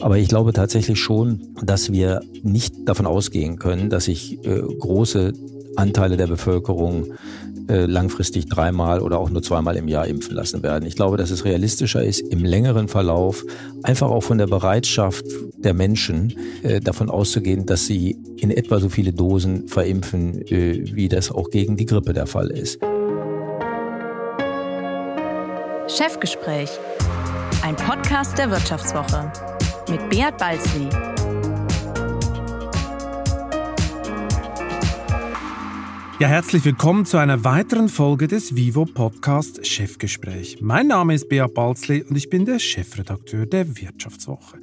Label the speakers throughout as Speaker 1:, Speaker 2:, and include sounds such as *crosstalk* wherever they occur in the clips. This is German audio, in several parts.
Speaker 1: Aber ich glaube tatsächlich schon, dass wir nicht davon ausgehen können, dass sich äh, große Anteile der Bevölkerung äh, langfristig dreimal oder auch nur zweimal im Jahr impfen lassen werden. Ich glaube, dass es realistischer ist, im längeren Verlauf einfach auch von der Bereitschaft der Menschen äh, davon auszugehen, dass sie in etwa so viele Dosen verimpfen, äh, wie das auch gegen die Grippe der Fall ist.
Speaker 2: Chefgespräch, ein Podcast der Wirtschaftswoche mit Beat Balzli.
Speaker 3: Ja, herzlich willkommen zu einer weiteren Folge des Vivo Podcast Chefgespräch. Mein Name ist Beat Balzli und ich bin der Chefredakteur der Wirtschaftswoche.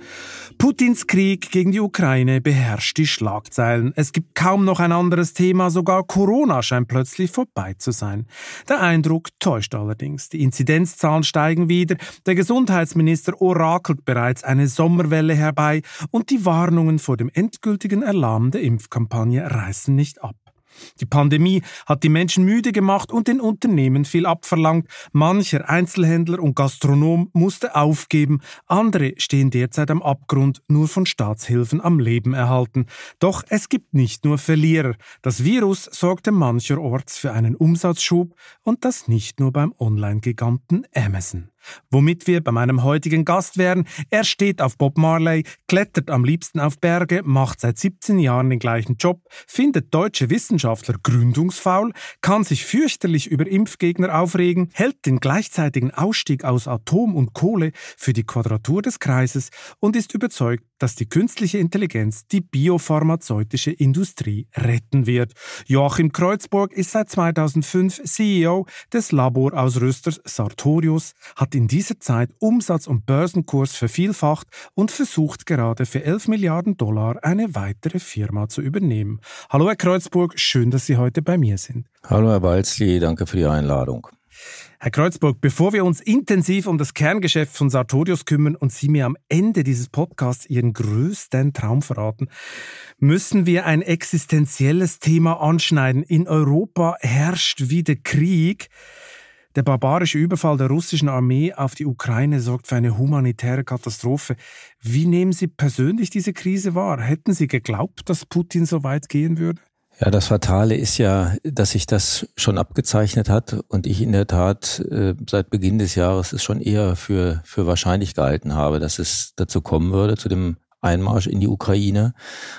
Speaker 3: Putins Krieg gegen die Ukraine beherrscht die Schlagzeilen. Es gibt kaum noch ein anderes Thema, sogar Corona scheint plötzlich vorbei zu sein. Der Eindruck täuscht allerdings. Die Inzidenzzahlen steigen wieder, der Gesundheitsminister orakelt bereits eine Sommerwelle herbei und die Warnungen vor dem endgültigen Erlahmen der Impfkampagne reißen nicht ab. Die Pandemie hat die Menschen müde gemacht und den Unternehmen viel abverlangt. Mancher Einzelhändler und Gastronom musste aufgeben, andere stehen derzeit am Abgrund, nur von Staatshilfen am Leben erhalten. Doch es gibt nicht nur Verlierer. Das Virus sorgte mancherorts für einen Umsatzschub und das nicht nur beim Online-Giganten Amazon. Womit wir bei meinem heutigen Gast wären. Er steht auf Bob Marley, klettert am liebsten auf Berge, macht seit 17 Jahren den gleichen Job, findet deutsche Wissenschaftler gründungsfaul, kann sich fürchterlich über Impfgegner aufregen, hält den gleichzeitigen Ausstieg aus Atom und Kohle für die Quadratur des Kreises und ist überzeugt, dass die künstliche Intelligenz die biopharmazeutische Industrie retten wird. Joachim Kreuzburg ist seit 2005 CEO des Laborausrüsters Sartorius, hat in dieser Zeit Umsatz und Börsenkurs vervielfacht und versucht gerade für 11 Milliarden Dollar eine weitere Firma zu übernehmen. Hallo Herr Kreuzburg, schön, dass Sie heute bei mir sind.
Speaker 1: Hallo Herr Balzli, danke für die Einladung.
Speaker 3: Herr Kreuzburg, bevor wir uns intensiv um das Kerngeschäft von Sartorius kümmern und Sie mir am Ende dieses Podcasts Ihren größten Traum verraten, müssen wir ein existenzielles Thema anschneiden. In Europa herrscht wieder Krieg. Der barbarische Überfall der russischen Armee auf die Ukraine sorgt für eine humanitäre Katastrophe. Wie nehmen Sie persönlich diese Krise wahr? Hätten Sie geglaubt, dass Putin so weit gehen würde?
Speaker 1: Ja, das Fatale ist ja, dass sich das schon abgezeichnet hat und ich in der Tat äh, seit Beginn des Jahres es schon eher für, für wahrscheinlich gehalten habe, dass es dazu kommen würde, zu dem Einmarsch in die Ukraine.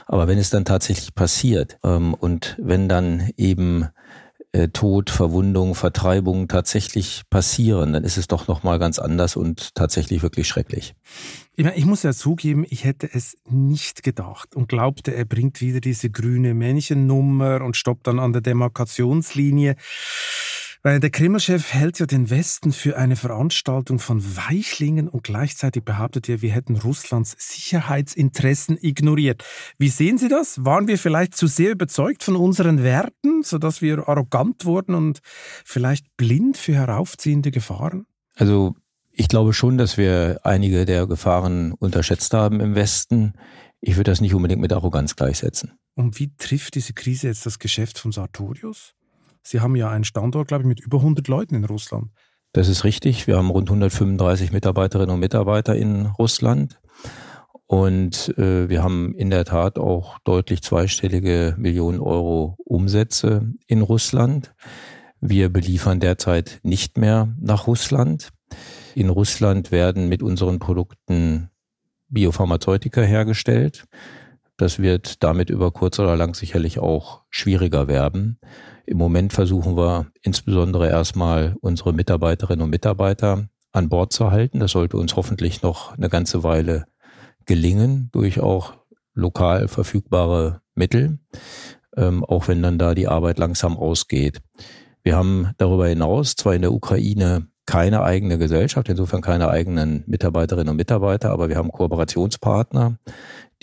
Speaker 1: Aber wenn es dann tatsächlich passiert ähm, und wenn dann eben äh, Tod, Verwundung, Vertreibung tatsächlich passieren, dann ist es doch noch mal ganz anders und tatsächlich wirklich schrecklich.
Speaker 3: Ich, meine, ich muss ja zugeben, ich hätte es nicht gedacht und glaubte, er bringt wieder diese grüne Männchennummer und stoppt dann an der Demarkationslinie. Weil der Kreml-Chef hält ja den Westen für eine Veranstaltung von Weichlingen und gleichzeitig behauptet er, wir hätten Russlands Sicherheitsinteressen ignoriert. Wie sehen Sie das? Waren wir vielleicht zu sehr überzeugt von unseren Werten, sodass wir arrogant wurden und vielleicht blind für heraufziehende Gefahren?
Speaker 1: Also ich glaube schon, dass wir einige der Gefahren unterschätzt haben im Westen. Ich würde das nicht unbedingt mit Arroganz gleichsetzen.
Speaker 3: Und wie trifft diese Krise jetzt das Geschäft von Sartorius? Sie haben ja einen Standort, glaube ich, mit über 100 Leuten in Russland.
Speaker 1: Das ist richtig. Wir haben rund 135 Mitarbeiterinnen und Mitarbeiter in Russland. Und äh, wir haben in der Tat auch deutlich zweistellige Millionen Euro Umsätze in Russland. Wir beliefern derzeit nicht mehr nach Russland. In Russland werden mit unseren Produkten Biopharmazeutika hergestellt. Das wird damit über kurz oder lang sicherlich auch schwieriger werden. Im Moment versuchen wir insbesondere erstmal unsere Mitarbeiterinnen und Mitarbeiter an Bord zu halten. Das sollte uns hoffentlich noch eine ganze Weile gelingen durch auch lokal verfügbare Mittel, ähm, auch wenn dann da die Arbeit langsam ausgeht. Wir haben darüber hinaus zwar in der Ukraine keine eigene Gesellschaft, insofern keine eigenen Mitarbeiterinnen und Mitarbeiter, aber wir haben Kooperationspartner,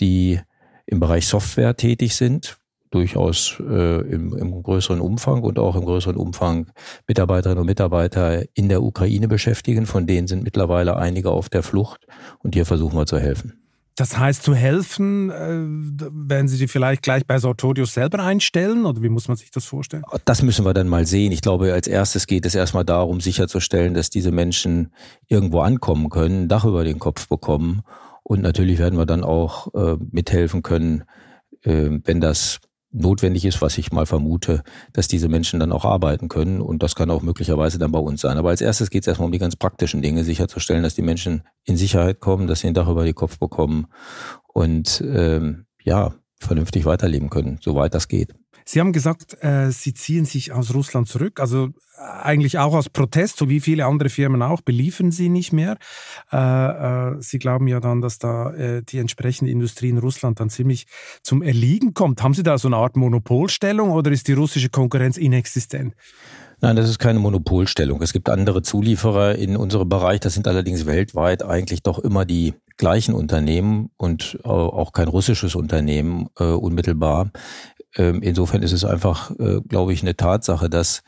Speaker 1: die im Bereich Software tätig sind, durchaus äh, im, im größeren Umfang und auch im größeren Umfang Mitarbeiterinnen und Mitarbeiter in der Ukraine beschäftigen. Von denen sind mittlerweile einige auf der Flucht und hier versuchen wir zu helfen.
Speaker 3: Das heißt, zu helfen, äh, werden Sie die vielleicht gleich bei Sartorius selber einstellen oder wie muss man sich das vorstellen?
Speaker 1: Das müssen wir dann mal sehen. Ich glaube, als erstes geht es erstmal darum, sicherzustellen, dass diese Menschen irgendwo ankommen können, ein Dach über den Kopf bekommen Und natürlich werden wir dann auch äh, mithelfen können, äh, wenn das notwendig ist, was ich mal vermute, dass diese Menschen dann auch arbeiten können. Und das kann auch möglicherweise dann bei uns sein. Aber als erstes geht es erstmal um die ganz praktischen Dinge, sicherzustellen, dass die Menschen in Sicherheit kommen, dass sie ein Dach über die Kopf bekommen und ähm, ja, vernünftig weiterleben können, soweit das geht.
Speaker 3: Sie haben gesagt, äh, Sie ziehen sich aus Russland zurück, also äh, eigentlich auch aus Protest, so wie viele andere Firmen auch, beliefern Sie nicht mehr. Äh, äh, Sie glauben ja dann, dass da äh, die entsprechende Industrie in Russland dann ziemlich zum Erliegen kommt. Haben Sie da so eine Art Monopolstellung oder ist die russische Konkurrenz inexistent?
Speaker 1: Nein, das ist keine Monopolstellung. Es gibt andere Zulieferer in unserem Bereich. Das sind allerdings weltweit eigentlich doch immer die gleichen Unternehmen und auch kein russisches Unternehmen äh, unmittelbar. Ähm, insofern ist es einfach, äh, glaube ich, eine Tatsache, dass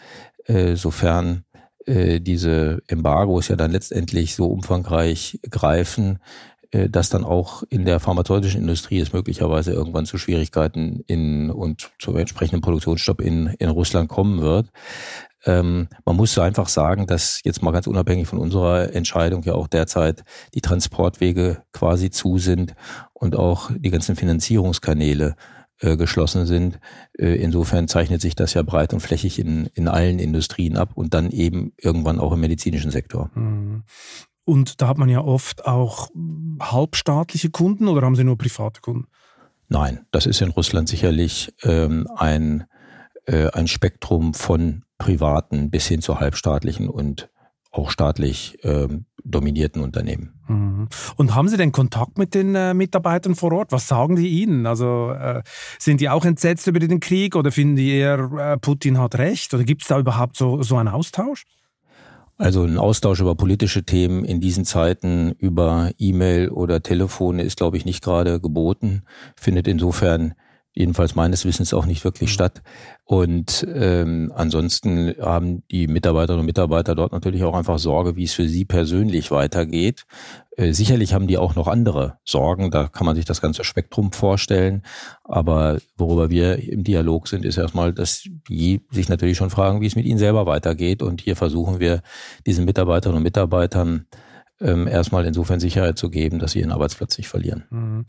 Speaker 1: äh, sofern äh, diese Embargos ja dann letztendlich so umfangreich greifen, dass dann auch in der pharmazeutischen Industrie es möglicherweise irgendwann zu Schwierigkeiten in und zum entsprechenden Produktionsstopp in, in Russland kommen wird. Ähm, man muss einfach sagen, dass jetzt mal ganz unabhängig von unserer Entscheidung ja auch derzeit die Transportwege quasi zu sind und auch die ganzen Finanzierungskanäle äh, geschlossen sind. Äh, insofern zeichnet sich das ja breit und flächig in, in allen Industrien ab und dann eben irgendwann auch im medizinischen Sektor. Mhm.
Speaker 3: Und da hat man ja oft auch halbstaatliche Kunden oder haben Sie nur private Kunden?
Speaker 1: Nein, das ist in Russland sicherlich ähm, ein, äh, ein Spektrum von privaten bis hin zu halbstaatlichen und auch staatlich ähm, dominierten Unternehmen.
Speaker 3: Mhm. Und haben Sie denn Kontakt mit den äh, Mitarbeitern vor Ort? Was sagen die Ihnen? Also äh, sind die auch entsetzt über den Krieg oder finden die eher, äh, Putin hat recht? Oder gibt es da überhaupt so, so einen Austausch?
Speaker 1: Also ein Austausch über politische Themen in diesen Zeiten über E-Mail oder Telefone ist, glaube ich, nicht gerade geboten, findet insofern jedenfalls meines Wissens auch nicht wirklich mhm. statt. Und ähm, ansonsten haben die Mitarbeiterinnen und Mitarbeiter dort natürlich auch einfach Sorge, wie es für sie persönlich weitergeht. Äh, sicherlich haben die auch noch andere Sorgen, da kann man sich das ganze Spektrum vorstellen. Aber worüber wir im Dialog sind, ist erstmal, dass die sich natürlich schon fragen, wie es mit ihnen selber weitergeht. Und hier versuchen wir diesen Mitarbeiterinnen und Mitarbeitern ähm, erstmal insofern Sicherheit zu geben, dass sie ihren Arbeitsplatz nicht verlieren. Mhm.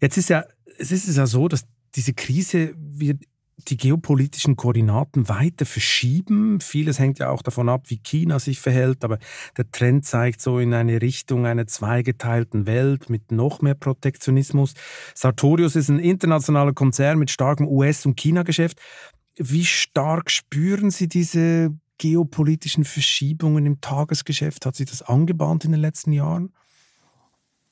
Speaker 3: Jetzt ist ja, es ist ja so, dass diese Krise wird die geopolitischen Koordinaten weiter verschieben. Vieles hängt ja auch davon ab, wie China sich verhält, aber der Trend zeigt so in eine Richtung einer zweigeteilten Welt mit noch mehr Protektionismus. Sartorius ist ein internationaler Konzern mit starkem US- und China-Geschäft. Wie stark spüren Sie diese geopolitischen Verschiebungen im Tagesgeschäft? Hat sich das angebahnt in den letzten Jahren?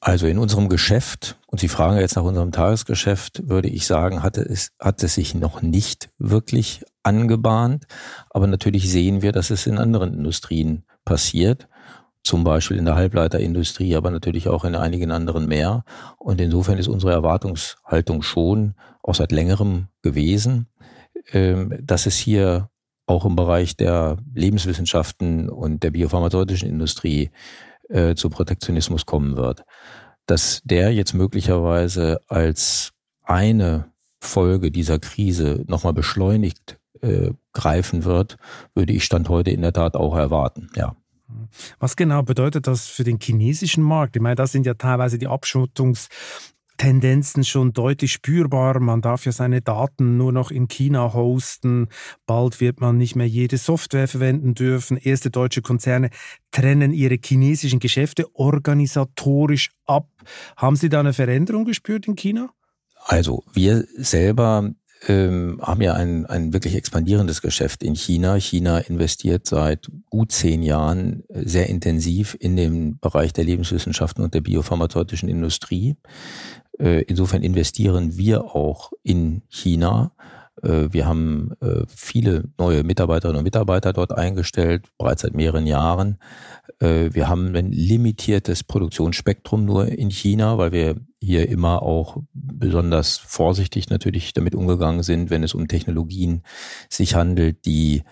Speaker 1: Also in unserem Geschäft, und Sie fragen jetzt nach unserem Tagesgeschäft, würde ich sagen, hatte es, hat es sich noch nicht wirklich angebahnt. Aber natürlich sehen wir, dass es in anderen Industrien passiert. Zum Beispiel in der Halbleiterindustrie, aber natürlich auch in einigen anderen mehr. Und insofern ist unsere Erwartungshaltung schon auch seit längerem gewesen, ähm, dass es hier auch im Bereich der Lebenswissenschaften und der biopharmazeutischen Industrie äh, zu Protektionismus kommen wird. Dass der jetzt möglicherweise als eine Folge dieser Krise nochmal beschleunigt äh, greifen wird, würde ich Stand heute in der Tat auch erwarten, ja.
Speaker 3: Was genau bedeutet das für den chinesischen Markt? Ich meine, das sind ja teilweise die Abschottungs- Tendenzen schon deutlich spürbar. Man darf ja seine Daten nur noch in China hosten. Bald wird man nicht mehr jede Software verwenden dürfen. Erste deutsche Konzerne trennen ihre chinesischen Geschäfte organisatorisch ab. Haben Sie da eine Veränderung gespürt in China?
Speaker 1: Also wir selber ähm, haben ja ein, ein wirklich expandierendes Geschäft in China. China investiert seit gut zehn Jahren sehr intensiv in den Bereich der Lebenswissenschaften und der biopharmazeutischen Industrie. Äh, insofern investieren wir auch in China. Äh, wir haben äh, viele neue Mitarbeiterinnen und Mitarbeiter dort eingestellt, bereits seit mehreren Jahren. Wir haben ein limitiertes Produktionsspektrum nur in China, weil wir hier immer auch besonders vorsichtig natürlich damit umgegangen sind, wenn es um Technologien sich handelt, die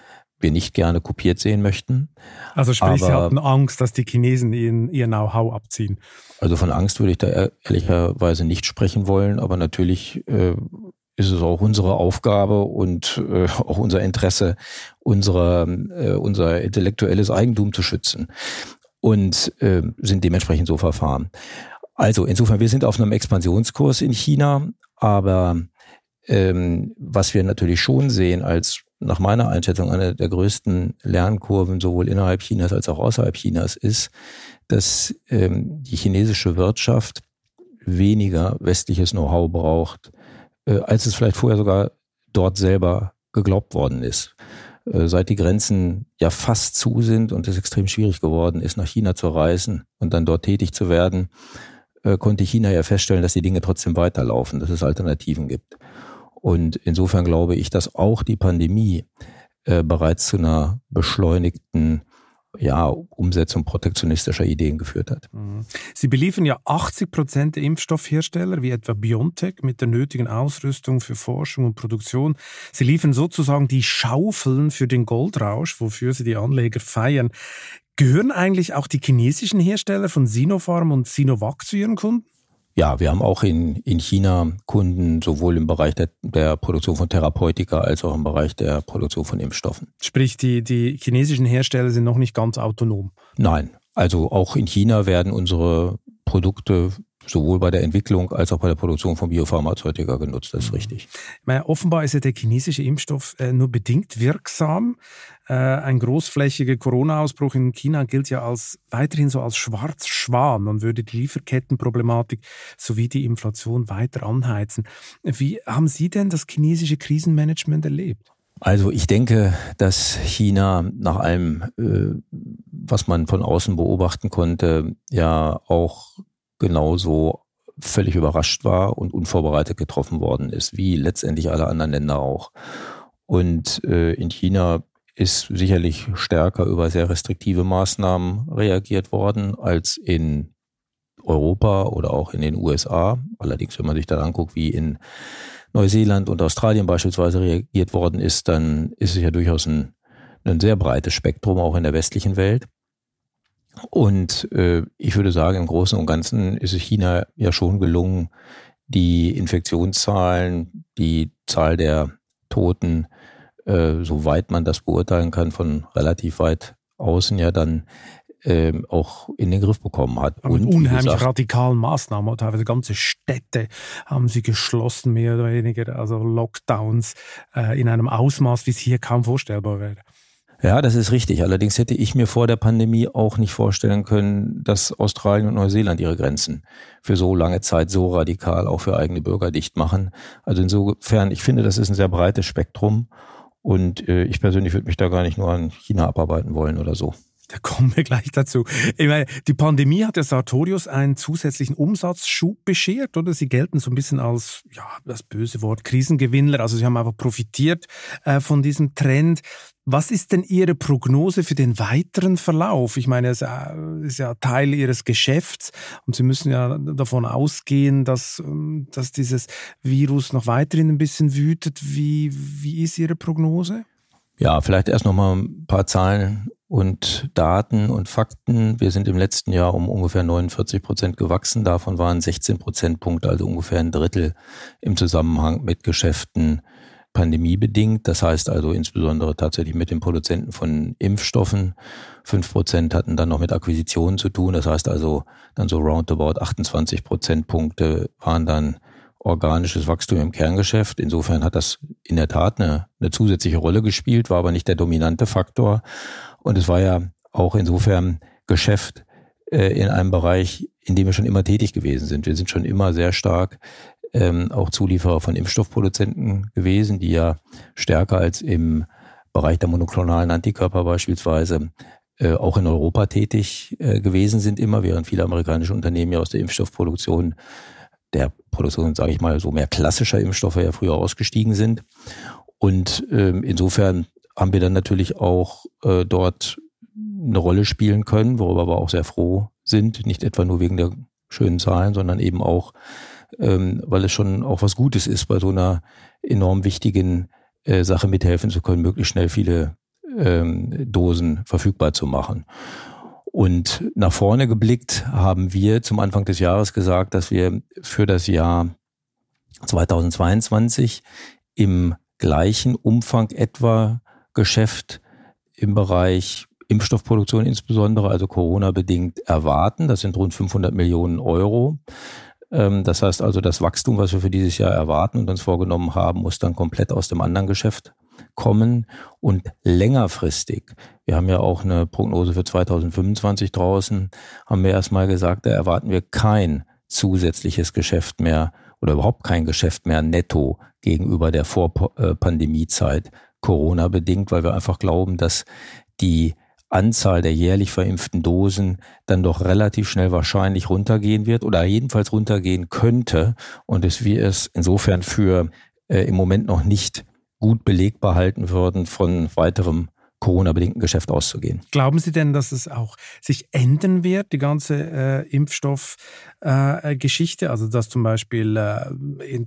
Speaker 1: wir nicht gerne kopiert sehen möchten.
Speaker 3: Also sprich, Aber, Sie hatten Angst, dass die Chinesen ihren, ihr Know-how abziehen.
Speaker 1: Also von Angst würde ich da ehrlicherweise nicht sprechen wollen, aber natürlich äh, ist es auch unsere Aufgabe und äh, auch unser Interesse, unsere, äh, unser intellektuelles Eigentum zu schützen und äh, sind dementsprechend so verfahren. Also insofern, wir sind auf einem Expansionskurs in China, aber ähm, was wir natürlich schon sehen als nach meiner Einschätzung eine der größten Lernkurven sowohl innerhalb Chinas als auch außerhalb Chinas ist, dass ähm, die chinesische Wirtschaft weniger westliches Know-how braucht, äh, als es vielleicht vorher sogar dort selber geglaubt worden ist. Äh, seit die Grenzen ja fast zu sind und es extrem schwierig geworden ist, nach China zu reisen und dann dort tätig zu werden, konnte China ja feststellen, dass die Dinge trotzdem weiterlaufen, dass es Alternativen gibt. Und insofern glaube ich, dass auch die Pandemie äh, bereits zu einer beschleunigten ja, Umsetzung protektionistischer Ideen geführt hat. Mhm.
Speaker 3: Sie beliefern ja 80 Prozent der Impfstoffhersteller, wie etwa BioNTech, mit der nötigen Ausrüstung für Forschung und Produktion. Sie liefern sozusagen die Schaufeln für den Goldrausch, wofür sie die Anleger feiern. Gehören eigentlich auch die chinesischen Hersteller von Sinopharm und Sinovac zu ihren Kunden?
Speaker 1: Ja, wir haben auch in, in China Kunden sowohl im Bereich der, der Produktion von Therapeutika als auch im Bereich der Produktion von Impfstoffen.
Speaker 3: Sprich, die, die chinesischen Hersteller sind noch nicht ganz autonom.
Speaker 1: Nein, also auch in China werden unsere Produkte sowohl bei der Entwicklung als auch bei der Produktion von Biopharmazeutika genutzt. Das ist mhm. richtig.
Speaker 3: Meine, offenbar ist ja der chinesische Impfstoff äh, nur bedingt wirksam. Äh, ein großflächiger Corona-Ausbruch in China gilt ja als weiterhin so als Schwarzschwan und würde die Lieferkettenproblematik sowie die Inflation weiter anheizen. Wie haben Sie denn das chinesische Krisenmanagement erlebt?
Speaker 1: Also ich denke, dass China nach allem, äh, was man von außen beobachten konnte, ja auch genauso völlig überrascht war und unvorbereitet getroffen worden ist, wie letztendlich alle anderen Länder auch. Und äh, in China ist sicherlich stärker über sehr restriktive Maßnahmen reagiert worden als in Europa oder auch in den USA. Allerdings, wenn man sich dann anguckt, wie in Neuseeland und Australien beispielsweise reagiert worden ist, dann ist es ja durchaus ein, ein sehr breites Spektrum auch in der westlichen Welt. Und äh, ich würde sagen, im Großen und Ganzen ist es China ja schon gelungen, die Infektionszahlen, die Zahl der Toten, äh, soweit man das beurteilen kann, von relativ weit außen ja dann ähm, auch in den Griff bekommen hat.
Speaker 3: Und mit unheimlich gesagt, radikalen Maßnahmen, teilweise ganze Städte haben sie geschlossen, mehr oder weniger, also Lockdowns äh, in einem Ausmaß, wie es hier kaum vorstellbar wäre.
Speaker 1: Ja, das ist richtig. Allerdings hätte ich mir vor der Pandemie auch nicht vorstellen können, dass Australien und Neuseeland ihre Grenzen für so lange Zeit so radikal auch für eigene Bürger dicht machen. Also insofern, ich finde, das ist ein sehr breites Spektrum und äh, ich persönlich würde mich da gar nicht nur an China abarbeiten wollen oder so.
Speaker 3: Da kommen wir gleich dazu. Ich meine, die Pandemie hat der Sartorius einen zusätzlichen Umsatzschub beschert, oder? Sie gelten so ein bisschen als, ja, das böse Wort, Krisengewinnler. Also sie haben einfach profitiert äh, von diesem Trend. Was ist denn Ihre Prognose für den weiteren Verlauf? Ich meine, es ist ja Teil Ihres Geschäfts und Sie müssen ja davon ausgehen, dass, ähm, dass dieses Virus noch weiterhin ein bisschen wütet. Wie, wie ist Ihre Prognose?
Speaker 1: Ja, vielleicht erst noch mal ein paar Zahlen und Daten und Fakten. Wir sind im letzten Jahr um ungefähr 49 Prozent gewachsen. Davon waren 16 Prozentpunkte, also ungefähr ein Drittel im Zusammenhang mit Geschäften pandemiebedingt. Das heißt also insbesondere tatsächlich mit den Produzenten von Impfstoffen. Fünf Prozent hatten dann noch mit Akquisitionen zu tun. Das heißt also dann so roundabout 28 Prozentpunkte waren dann organisches Wachstum im Kerngeschäft. Insofern hat das in der Tat eine, eine zusätzliche Rolle gespielt, war aber nicht der dominante Faktor. Und es war ja auch insofern Geschäft äh, in einem Bereich, in dem wir schon immer tätig gewesen sind. Wir sind schon immer sehr stark ähm, auch Zulieferer von Impfstoffproduzenten gewesen, die ja stärker als im Bereich der monoklonalen Antikörper beispielsweise äh, auch in Europa tätig äh, gewesen sind immer, während viele amerikanische Unternehmen ja aus der Impfstoffproduktion der Produktion, sage ich mal, so mehr klassischer Impfstoffe ja früher ausgestiegen sind. Und ähm, insofern haben wir dann natürlich auch äh, dort eine Rolle spielen können, worüber wir auch sehr froh sind, nicht etwa nur wegen der schönen Zahlen, sondern eben auch, ähm, weil es schon auch was Gutes ist, bei so einer enorm wichtigen äh, Sache mithelfen zu können, möglichst schnell viele ähm, Dosen verfügbar zu machen. Und nach vorne geblickt haben wir zum Anfang des Jahres gesagt, dass wir für das Jahr 2022 im gleichen Umfang etwa Geschäft im Bereich Impfstoffproduktion insbesondere, also Corona-bedingt, erwarten. Das sind rund 500 Millionen Euro. Ähm, das heißt also, das Wachstum, was wir für dieses Jahr erwarten und uns vorgenommen haben, muss dann komplett aus dem anderen Geschäft kommen und längerfristig. Wir haben ja auch eine Prognose für 2025 draußen, haben wir erstmal gesagt, da erwarten wir kein zusätzliches Geschäft mehr oder überhaupt kein Geschäft mehr netto gegenüber der Vorpandemiezeit Corona bedingt, weil wir einfach glauben, dass die Anzahl der jährlich verimpften Dosen dann doch relativ schnell wahrscheinlich runtergehen wird oder jedenfalls runtergehen könnte und es wir es insofern für äh, im Moment noch nicht gut belegbar halten würden von weiterem Corona-bedingten Geschäft auszugehen.
Speaker 3: Glauben Sie denn, dass es auch sich ändern wird, die ganze äh, Impfstoffgeschichte? Äh, also dass zum Beispiel äh,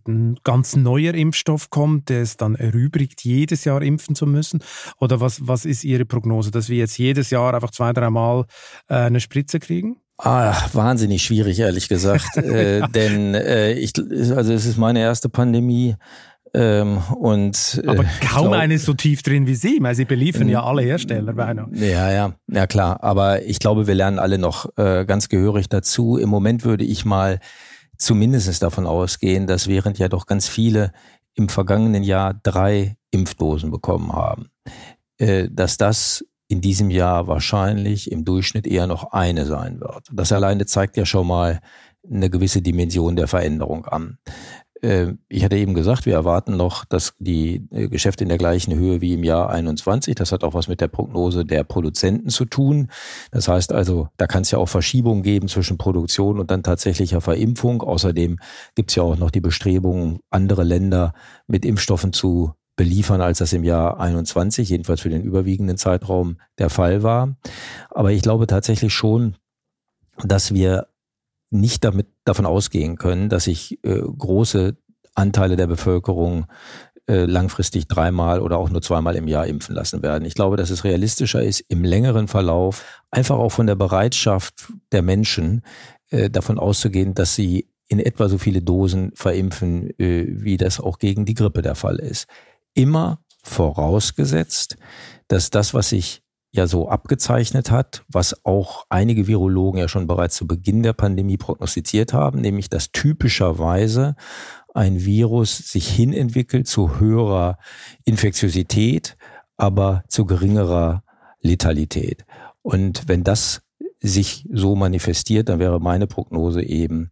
Speaker 3: ein ganz neuer Impfstoff kommt, der es dann erübrigt, jedes Jahr impfen zu müssen? Oder was, was ist Ihre Prognose, dass wir jetzt jedes Jahr einfach zwei, dreimal äh, eine Spritze kriegen?
Speaker 1: Ah, wahnsinnig schwierig, ehrlich gesagt. *laughs* äh, denn äh, ich, also es ist meine erste Pandemie. Ähm, und,
Speaker 3: äh, Aber kaum glaub, eine so tief drin wie Sie, weil Sie beliefern ja alle Hersteller beinahe.
Speaker 1: Ja, ja, ja klar. Aber ich glaube, wir lernen alle noch äh, ganz gehörig dazu. Im Moment würde ich mal zumindest davon ausgehen, dass während ja doch ganz viele im vergangenen Jahr drei Impfdosen bekommen haben, äh, dass das in diesem Jahr wahrscheinlich im Durchschnitt eher noch eine sein wird. Das alleine zeigt ja schon mal eine gewisse Dimension der Veränderung an. Äh, ich hatte eben gesagt, wir erwarten noch, dass die äh, Geschäfte in der gleichen Höhe wie im Jahr 21. Das hat auch was mit der Prognose der Produzenten zu tun. Das heißt also, da kann es ja auch Verschiebungen geben zwischen Produktion und dann tatsächlicher Verimpfung. Außerdem gibt es ja auch noch die Bestrebungen, andere Länder mit Impfstoffen zu beliefern, als das im Jahr 21, jedenfalls für den überwiegenden Zeitraum der Fall war. Aber ich glaube tatsächlich schon, dass wir nicht damit davon ausgehen können, dass sich äh, große Anteile der Bevölkerung äh, langfristig dreimal oder auch nur zweimal im Jahr impfen lassen werden. Ich glaube, dass es realistischer ist, im längeren Verlauf einfach auch von der Bereitschaft der Menschen äh, davon auszugehen, dass sie in etwa so viele Dosen verimpfen, äh, wie das auch gegen die Grippe der Fall ist. Immer vorausgesetzt, dass das, was sich ja so abgezeichnet hat, was auch einige Virologen ja schon bereits zu Beginn der Pandemie prognostiziert haben, nämlich dass typischerweise ein Virus sich hinentwickelt zu höherer Infektiosität, aber zu geringerer Letalität. Und wenn das sich so manifestiert, dann wäre meine Prognose eben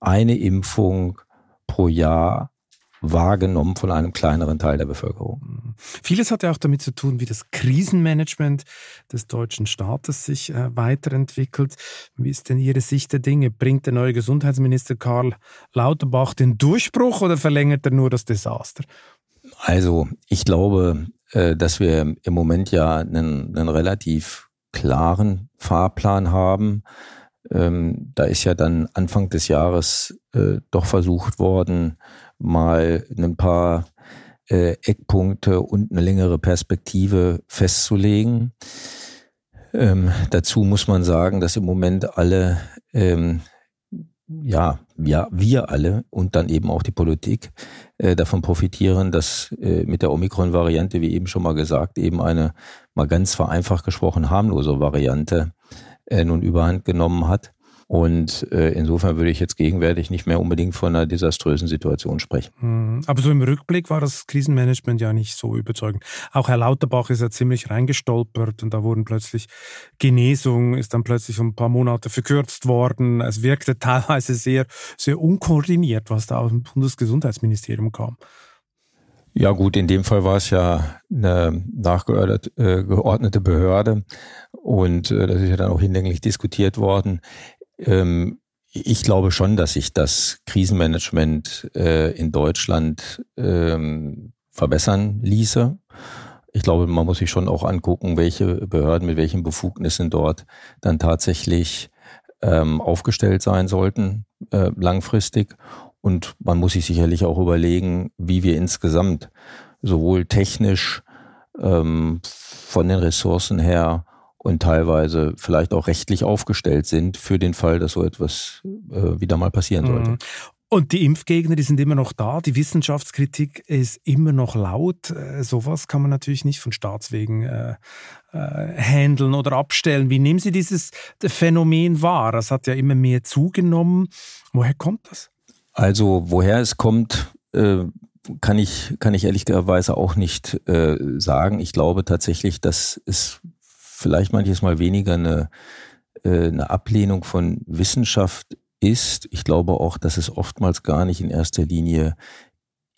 Speaker 1: eine Impfung pro Jahr wahrgenommen von einem kleineren Teil der Bevölkerung.
Speaker 3: Vieles hat ja auch damit zu tun, wie das Krisenmanagement des deutschen Staates sich äh, weiterentwickelt. Wie ist denn Ihre Sicht der Dinge? Bringt der neue Gesundheitsminister Karl Lauterbach den Durchbruch oder verlängert er nur das Desaster?
Speaker 1: Also, ich glaube, äh, dass wir im Moment ja einen, einen relativ klaren Fahrplan haben. Ähm, da ist ja dann Anfang des Jahres äh, doch versucht worden, mal ein paar äh, Eckpunkte und eine längere Perspektive festzulegen. Ähm, dazu muss man sagen, dass im Moment alle, ähm, ja, ja, wir alle und dann eben auch die Politik äh, davon profitieren, dass äh, mit der Omikron-Variante, wie eben schon mal gesagt, eben eine mal ganz vereinfacht gesprochen harmlose Variante äh, nun überhand genommen hat. Und äh, insofern würde ich jetzt gegenwärtig nicht mehr unbedingt von einer desaströsen Situation sprechen.
Speaker 3: Hm, aber so im Rückblick war das Krisenmanagement ja nicht so überzeugend. Auch Herr Lauterbach ist ja ziemlich reingestolpert und da wurden plötzlich Genesung, ist dann plötzlich um ein paar Monate verkürzt worden. Es wirkte *laughs* teilweise sehr, sehr unkoordiniert, was da aus dem Bundesgesundheitsministerium kam.
Speaker 1: Ja gut, in dem Fall war es ja eine nachgeordnete äh, Behörde und äh, das ist ja dann auch hinlänglich diskutiert worden. Ähm, ich glaube schon, dass sich das Krisenmanagement äh, in Deutschland ähm, verbessern ließe. Ich glaube, man muss sich schon auch angucken, welche Behörden mit welchen Befugnissen dort dann tatsächlich ähm, aufgestellt sein sollten, äh, langfristig. Und man muss sich sicherlich auch überlegen, wie wir insgesamt sowohl technisch ähm, von den Ressourcen her und teilweise vielleicht auch rechtlich aufgestellt sind für den Fall, dass so etwas äh, wieder mal passieren sollte. Mhm.
Speaker 3: Und die Impfgegner, die sind immer noch da. Die Wissenschaftskritik ist immer noch laut. Äh, sowas kann man natürlich nicht von Staatswegen äh, äh, handeln oder abstellen. Wie nehmen Sie dieses Phänomen wahr? Das hat ja immer mehr zugenommen. Woher kommt das?
Speaker 1: Also, woher es kommt, äh, kann ich, kann ich ehrlicherweise auch nicht äh, sagen. Ich glaube tatsächlich, dass es vielleicht manches Mal weniger eine, äh, eine Ablehnung von Wissenschaft ist. Ich glaube auch, dass es oftmals gar nicht in erster Linie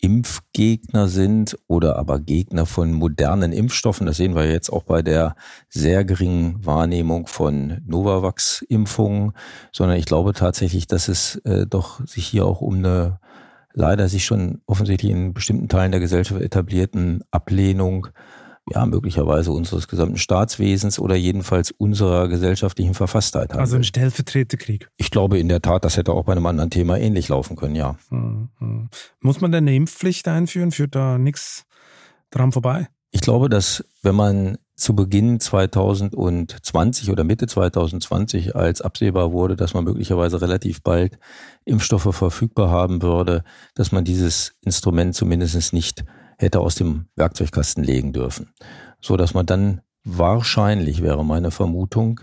Speaker 1: Impfgegner sind oder aber Gegner von modernen Impfstoffen. Das sehen wir jetzt auch bei der sehr geringen Wahrnehmung von Novavax-Impfungen, sondern ich glaube tatsächlich, dass es äh, doch sich hier auch um eine leider sich schon offensichtlich in bestimmten Teilen der Gesellschaft etablierten Ablehnung ja, möglicherweise unseres gesamten Staatswesens oder jedenfalls unserer gesellschaftlichen Verfasstheit
Speaker 3: haben. Also ein Stellvertreterkrieg.
Speaker 1: Ich glaube in der Tat, das hätte auch bei einem anderen Thema ähnlich laufen können, ja. Hm,
Speaker 3: hm. Muss man denn eine Impfpflicht einführen? Führt da nichts dran vorbei?
Speaker 1: Ich glaube, dass wenn man zu Beginn 2020 oder Mitte 2020, als absehbar wurde, dass man möglicherweise relativ bald Impfstoffe verfügbar haben würde, dass man dieses Instrument zumindest nicht hätte aus dem Werkzeugkasten legen dürfen. So dass man dann wahrscheinlich, wäre meine Vermutung,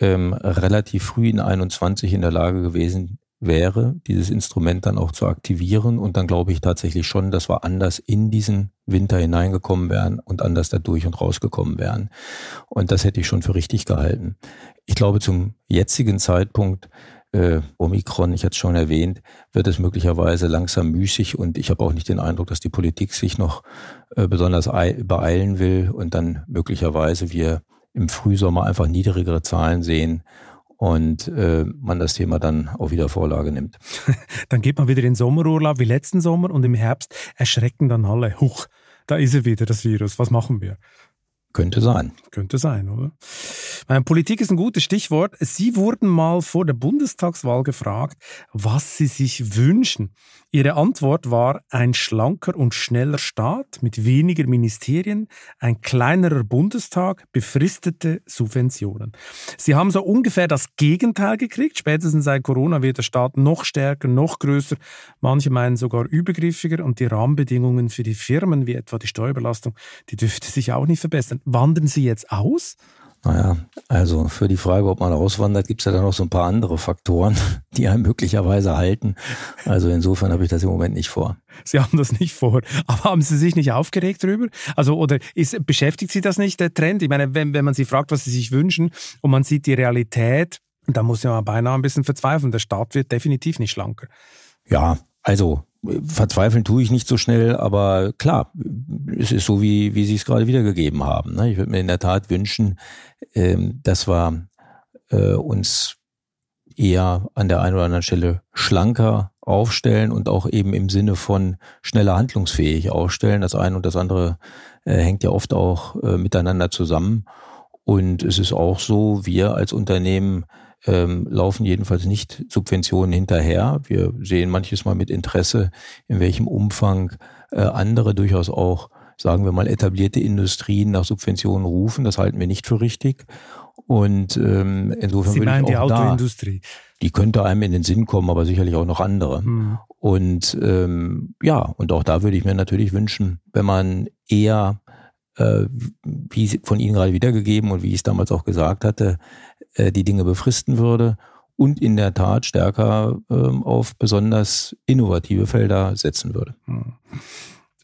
Speaker 1: ähm, relativ früh in 21 in der Lage gewesen wäre, dieses Instrument dann auch zu aktivieren. Und dann glaube ich tatsächlich schon, dass wir anders in diesen Winter hineingekommen wären und anders da durch und rausgekommen wären. Und das hätte ich schon für richtig gehalten. Ich glaube, zum jetzigen Zeitpunkt äh, Omikron, ich hatte es schon erwähnt, wird es möglicherweise langsam müßig und ich habe auch nicht den Eindruck, dass die Politik sich noch äh, besonders beeilen will und dann möglicherweise wir im Frühsommer einfach niedrigere Zahlen sehen und äh, man das Thema dann auch wieder Vorlage nimmt. *laughs*
Speaker 3: dann geht man wieder in Sommerurlaub wie letzten Sommer und im Herbst erschrecken dann alle. Huch, da ist er wieder, das Virus. Was machen wir?
Speaker 1: Könnte sein.
Speaker 3: Könnte sein, oder? Meine, Politik ist ein gutes Stichwort. Sie wurden mal vor der Bundestagswahl gefragt, was Sie sich wünschen. Ihre Antwort war ein schlanker und schneller Staat mit weniger Ministerien, ein kleinerer Bundestag, befristete Subventionen. Sie haben so ungefähr das Gegenteil gekriegt. Spätestens seit Corona wird der Staat noch stärker, noch größer. Manche meinen sogar übergriffiger und die Rahmenbedingungen für die Firmen, wie etwa die Steuerbelastung, die dürfte sich auch nicht verbessern. Wandern Sie jetzt aus?
Speaker 1: Naja, also für die Frage, ob man auswandert, gibt es ja dann noch so ein paar andere Faktoren, *laughs* die einen möglicherweise halten. Also insofern habe ich das im Moment nicht vor.
Speaker 3: Sie haben das nicht vor. Aber haben Sie sich nicht aufgeregt darüber? Also, oder ist, beschäftigt Sie das nicht, der Trend? Ich meine, wenn, wenn man Sie fragt, was Sie sich wünschen und man sieht die Realität, dann muss man beinahe ein bisschen verzweifeln. Der Staat wird definitiv nicht schlanker.
Speaker 1: Ja, also Verzweifeln tue ich nicht so schnell, aber klar, es ist so, wie, wie Sie es gerade wiedergegeben haben. Ne? Ich würde mir in der Tat wünschen, ähm, dass wir äh, uns eher an der einen oder anderen Stelle schlanker aufstellen und auch eben im Sinne von schneller handlungsfähig aufstellen. Das eine und das andere äh, hängt ja oft auch äh, miteinander zusammen. Und es ist auch so, wir als Unternehmen ähm, laufen jedenfalls nicht Subventionen hinterher. Wir sehen manches Mal mit Interesse, in welchem Umfang äh, andere durchaus auch, sagen wir mal, etablierte Industrien nach Subventionen rufen. Das halten wir nicht für richtig. Und ähm, insofern
Speaker 3: Sie
Speaker 1: meinen
Speaker 3: die Autoindustrie?
Speaker 1: Da, die könnte einem in den Sinn kommen, aber sicherlich auch noch andere. Hm. Und ähm, ja, und auch da würde ich mir natürlich wünschen, wenn man eher äh, wie von Ihnen gerade wiedergegeben und wie ich es damals auch gesagt hatte, äh, die Dinge befristen würde und in der Tat stärker ähm, auf besonders innovative Felder setzen würde. Hm.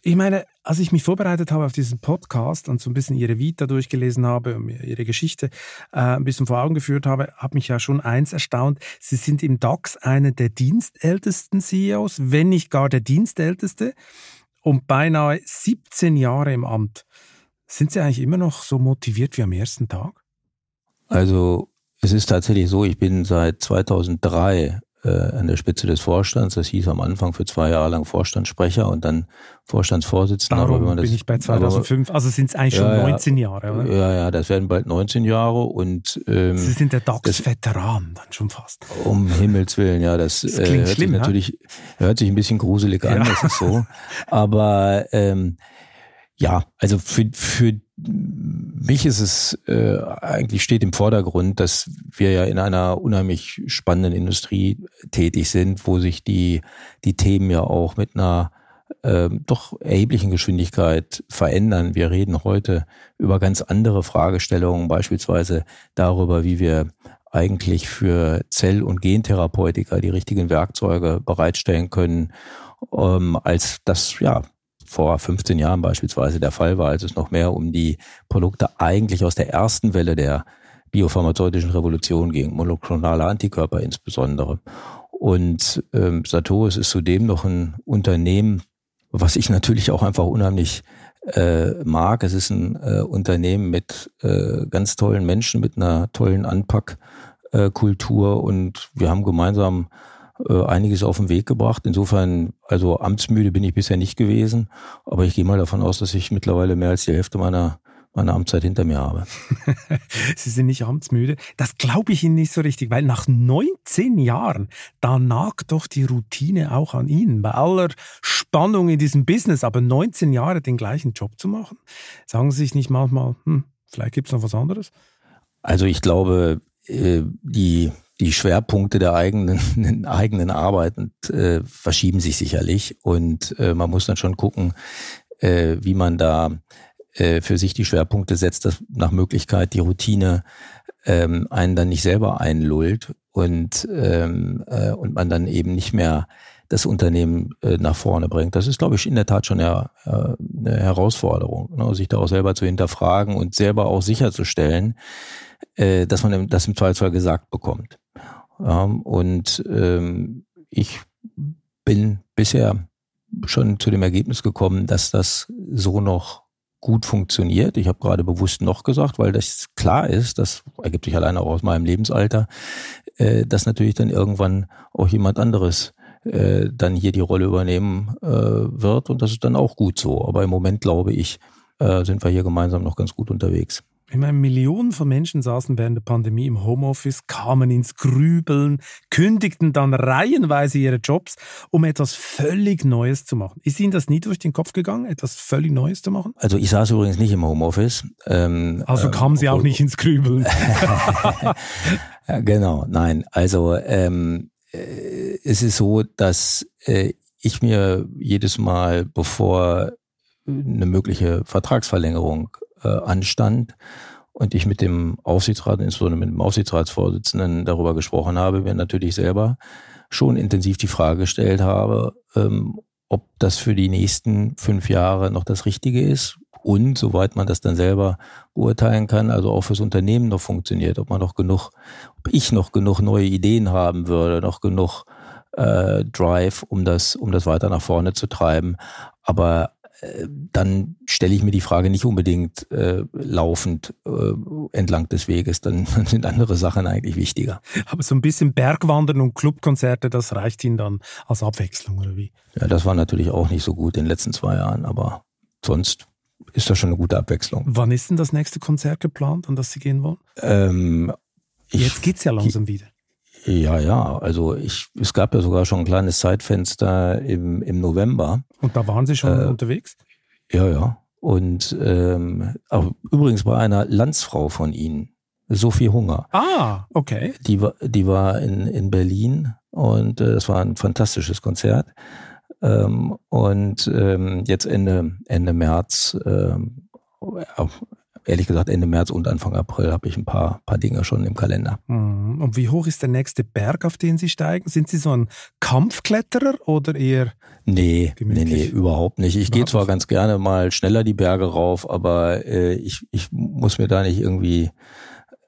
Speaker 3: Ich meine, als ich mich vorbereitet habe auf diesen Podcast und so ein bisschen Ihre Vita durchgelesen habe und mir Ihre Geschichte äh, ein bisschen vor Augen geführt habe, hat mich ja schon eins erstaunt. Sie sind im DAX einer der dienstältesten CEOs, wenn nicht gar der dienstälteste und beinahe 17 Jahre im Amt. Sind Sie eigentlich immer noch so motiviert wie am ersten Tag?
Speaker 1: Also es ist tatsächlich so, ich bin seit 2003 äh, an der Spitze des Vorstands. Das hieß am Anfang für zwei Jahre lang Vorstandssprecher und dann Vorstandsvorsitzender.
Speaker 3: Darum aber bin ich bei 2005. Aber, also sind es eigentlich schon ja, 19 Jahre, oder?
Speaker 1: Ja, ja, das werden bald 19 Jahre und
Speaker 3: ähm, Sie sind der DAX-Veteran dann schon fast.
Speaker 1: Um Himmels Willen, ja, das, das äh, hört schlimm, sich natürlich ne? hört sich ein bisschen gruselig an, ja. das ist so. Aber ähm, ja, also für, für mich ist es äh, eigentlich steht im Vordergrund, dass wir ja in einer unheimlich spannenden Industrie tätig sind, wo sich die die Themen ja auch mit einer äh, doch erheblichen Geschwindigkeit verändern. Wir reden heute über ganz andere Fragestellungen, beispielsweise darüber, wie wir eigentlich für Zell- und Gentherapeutika die richtigen Werkzeuge bereitstellen können, ähm, als das ja vor 15 Jahren beispielsweise der Fall war, als es noch mehr um die Produkte eigentlich aus der ersten Welle der biopharmazeutischen Revolution ging, monoklonale Antikörper insbesondere. Und ähm, Sartorius ist zudem noch ein Unternehmen, was ich natürlich auch einfach unheimlich äh, mag. Es ist ein äh, Unternehmen mit äh, ganz tollen Menschen, mit einer tollen Anpackkultur und wir haben gemeinsam äh, einiges auf den Weg gebracht. Insofern, also amtsmüde bin ich bisher nicht gewesen, aber ich gehe mal davon aus, dass ich mittlerweile mehr als die Hälfte meiner meine Amtszeit hinter mir habe. *laughs*
Speaker 3: Sie sind nicht amtsmüde. Das glaube ich Ihnen nicht so richtig, weil nach 19 Jahren, da nagt doch die Routine auch an Ihnen. Bei aller Spannung in diesem Business, aber 19 Jahre den gleichen Job zu machen, sagen Sie sich nicht manchmal, hm, vielleicht gibt es noch was anderes?
Speaker 1: Also ich glaube, äh, die die Schwerpunkte der eigenen, *laughs* eigenen Arbeit äh, verschieben sich sicherlich und äh, man muss dann schon gucken, äh, wie man da äh, für sich die Schwerpunkte setzt, dass nach Möglichkeit die Routine ähm, einen dann nicht selber einlullt und, ähm, äh, und man dann eben nicht mehr das Unternehmen äh, nach vorne bringt. Das ist, glaube ich, in der Tat schon eine, äh, eine Herausforderung, ne? sich da auch selber zu hinterfragen und selber auch sicherzustellen, äh, dass man das im Zweifelsfall gesagt bekommt. Ja, und ähm, ich bin bisher schon zu dem Ergebnis gekommen, dass das so noch gut funktioniert. Ich habe gerade bewusst noch gesagt, weil das klar ist, das ergibt sich alleine auch aus meinem Lebensalter, äh, dass natürlich dann irgendwann auch jemand anderes äh, dann hier die Rolle übernehmen äh, wird und das ist dann auch gut so. Aber im Moment glaube ich, äh, sind wir hier gemeinsam noch ganz gut unterwegs.
Speaker 3: Ich meine, Millionen von Menschen saßen während der Pandemie im Homeoffice, kamen ins Grübeln, kündigten dann reihenweise ihre Jobs, um etwas völlig Neues zu machen. Ist Ihnen das nie durch den Kopf gegangen, etwas völlig Neues zu machen?
Speaker 1: Also ich saß übrigens nicht im Homeoffice.
Speaker 3: Ähm, also kamen Sie äh, auch nicht ins Grübeln. *laughs*
Speaker 1: genau, nein. Also ähm, äh, es ist so, dass äh, ich mir jedes Mal, bevor eine mögliche Vertragsverlängerung äh, anstand und ich mit dem Aufsichtsrat, insbesondere mit dem Aufsichtsratsvorsitzenden darüber gesprochen habe, mir natürlich selber schon intensiv die Frage gestellt habe, ähm, ob das für die nächsten fünf Jahre noch das Richtige ist und, soweit man das dann selber beurteilen kann, also auch fürs Unternehmen noch funktioniert, ob man noch genug, ob ich noch genug neue Ideen haben würde, noch genug äh, Drive, um das, um das weiter nach vorne zu treiben. Aber dann stelle ich mir die Frage nicht unbedingt äh, laufend äh, entlang des Weges, dann *laughs* sind andere Sachen eigentlich wichtiger.
Speaker 3: Aber so ein bisschen Bergwandern und Clubkonzerte, das reicht Ihnen dann als Abwechslung oder wie?
Speaker 1: Ja, das war natürlich auch nicht so gut in den letzten zwei Jahren, aber sonst ist das schon eine gute Abwechslung.
Speaker 3: Wann ist denn das nächste Konzert geplant, an das Sie gehen wollen? Ähm, Jetzt geht's ja langsam wieder.
Speaker 1: Ja, ja, also ich, es gab ja sogar schon ein kleines Zeitfenster im, im November.
Speaker 3: Und da waren Sie schon äh, unterwegs?
Speaker 1: Ja, ja. Und ähm, auch übrigens bei einer Landsfrau von Ihnen, Sophie Hunger.
Speaker 3: Ah, okay.
Speaker 1: Die war, die war in, in Berlin und äh, es war ein fantastisches Konzert. Ähm, und ähm, jetzt Ende, Ende März ähm, ehrlich gesagt Ende März und Anfang April habe ich ein paar, paar Dinge schon im Kalender.
Speaker 3: Mhm. Und wie hoch ist der nächste Berg, auf den Sie steigen? Sind Sie so ein Kampfkletterer oder eher?
Speaker 1: Nee, gemütlich? nee, nee, überhaupt nicht. Ich gehe zwar ganz gerne mal schneller die Berge rauf, aber äh, ich, ich muss mir da nicht irgendwie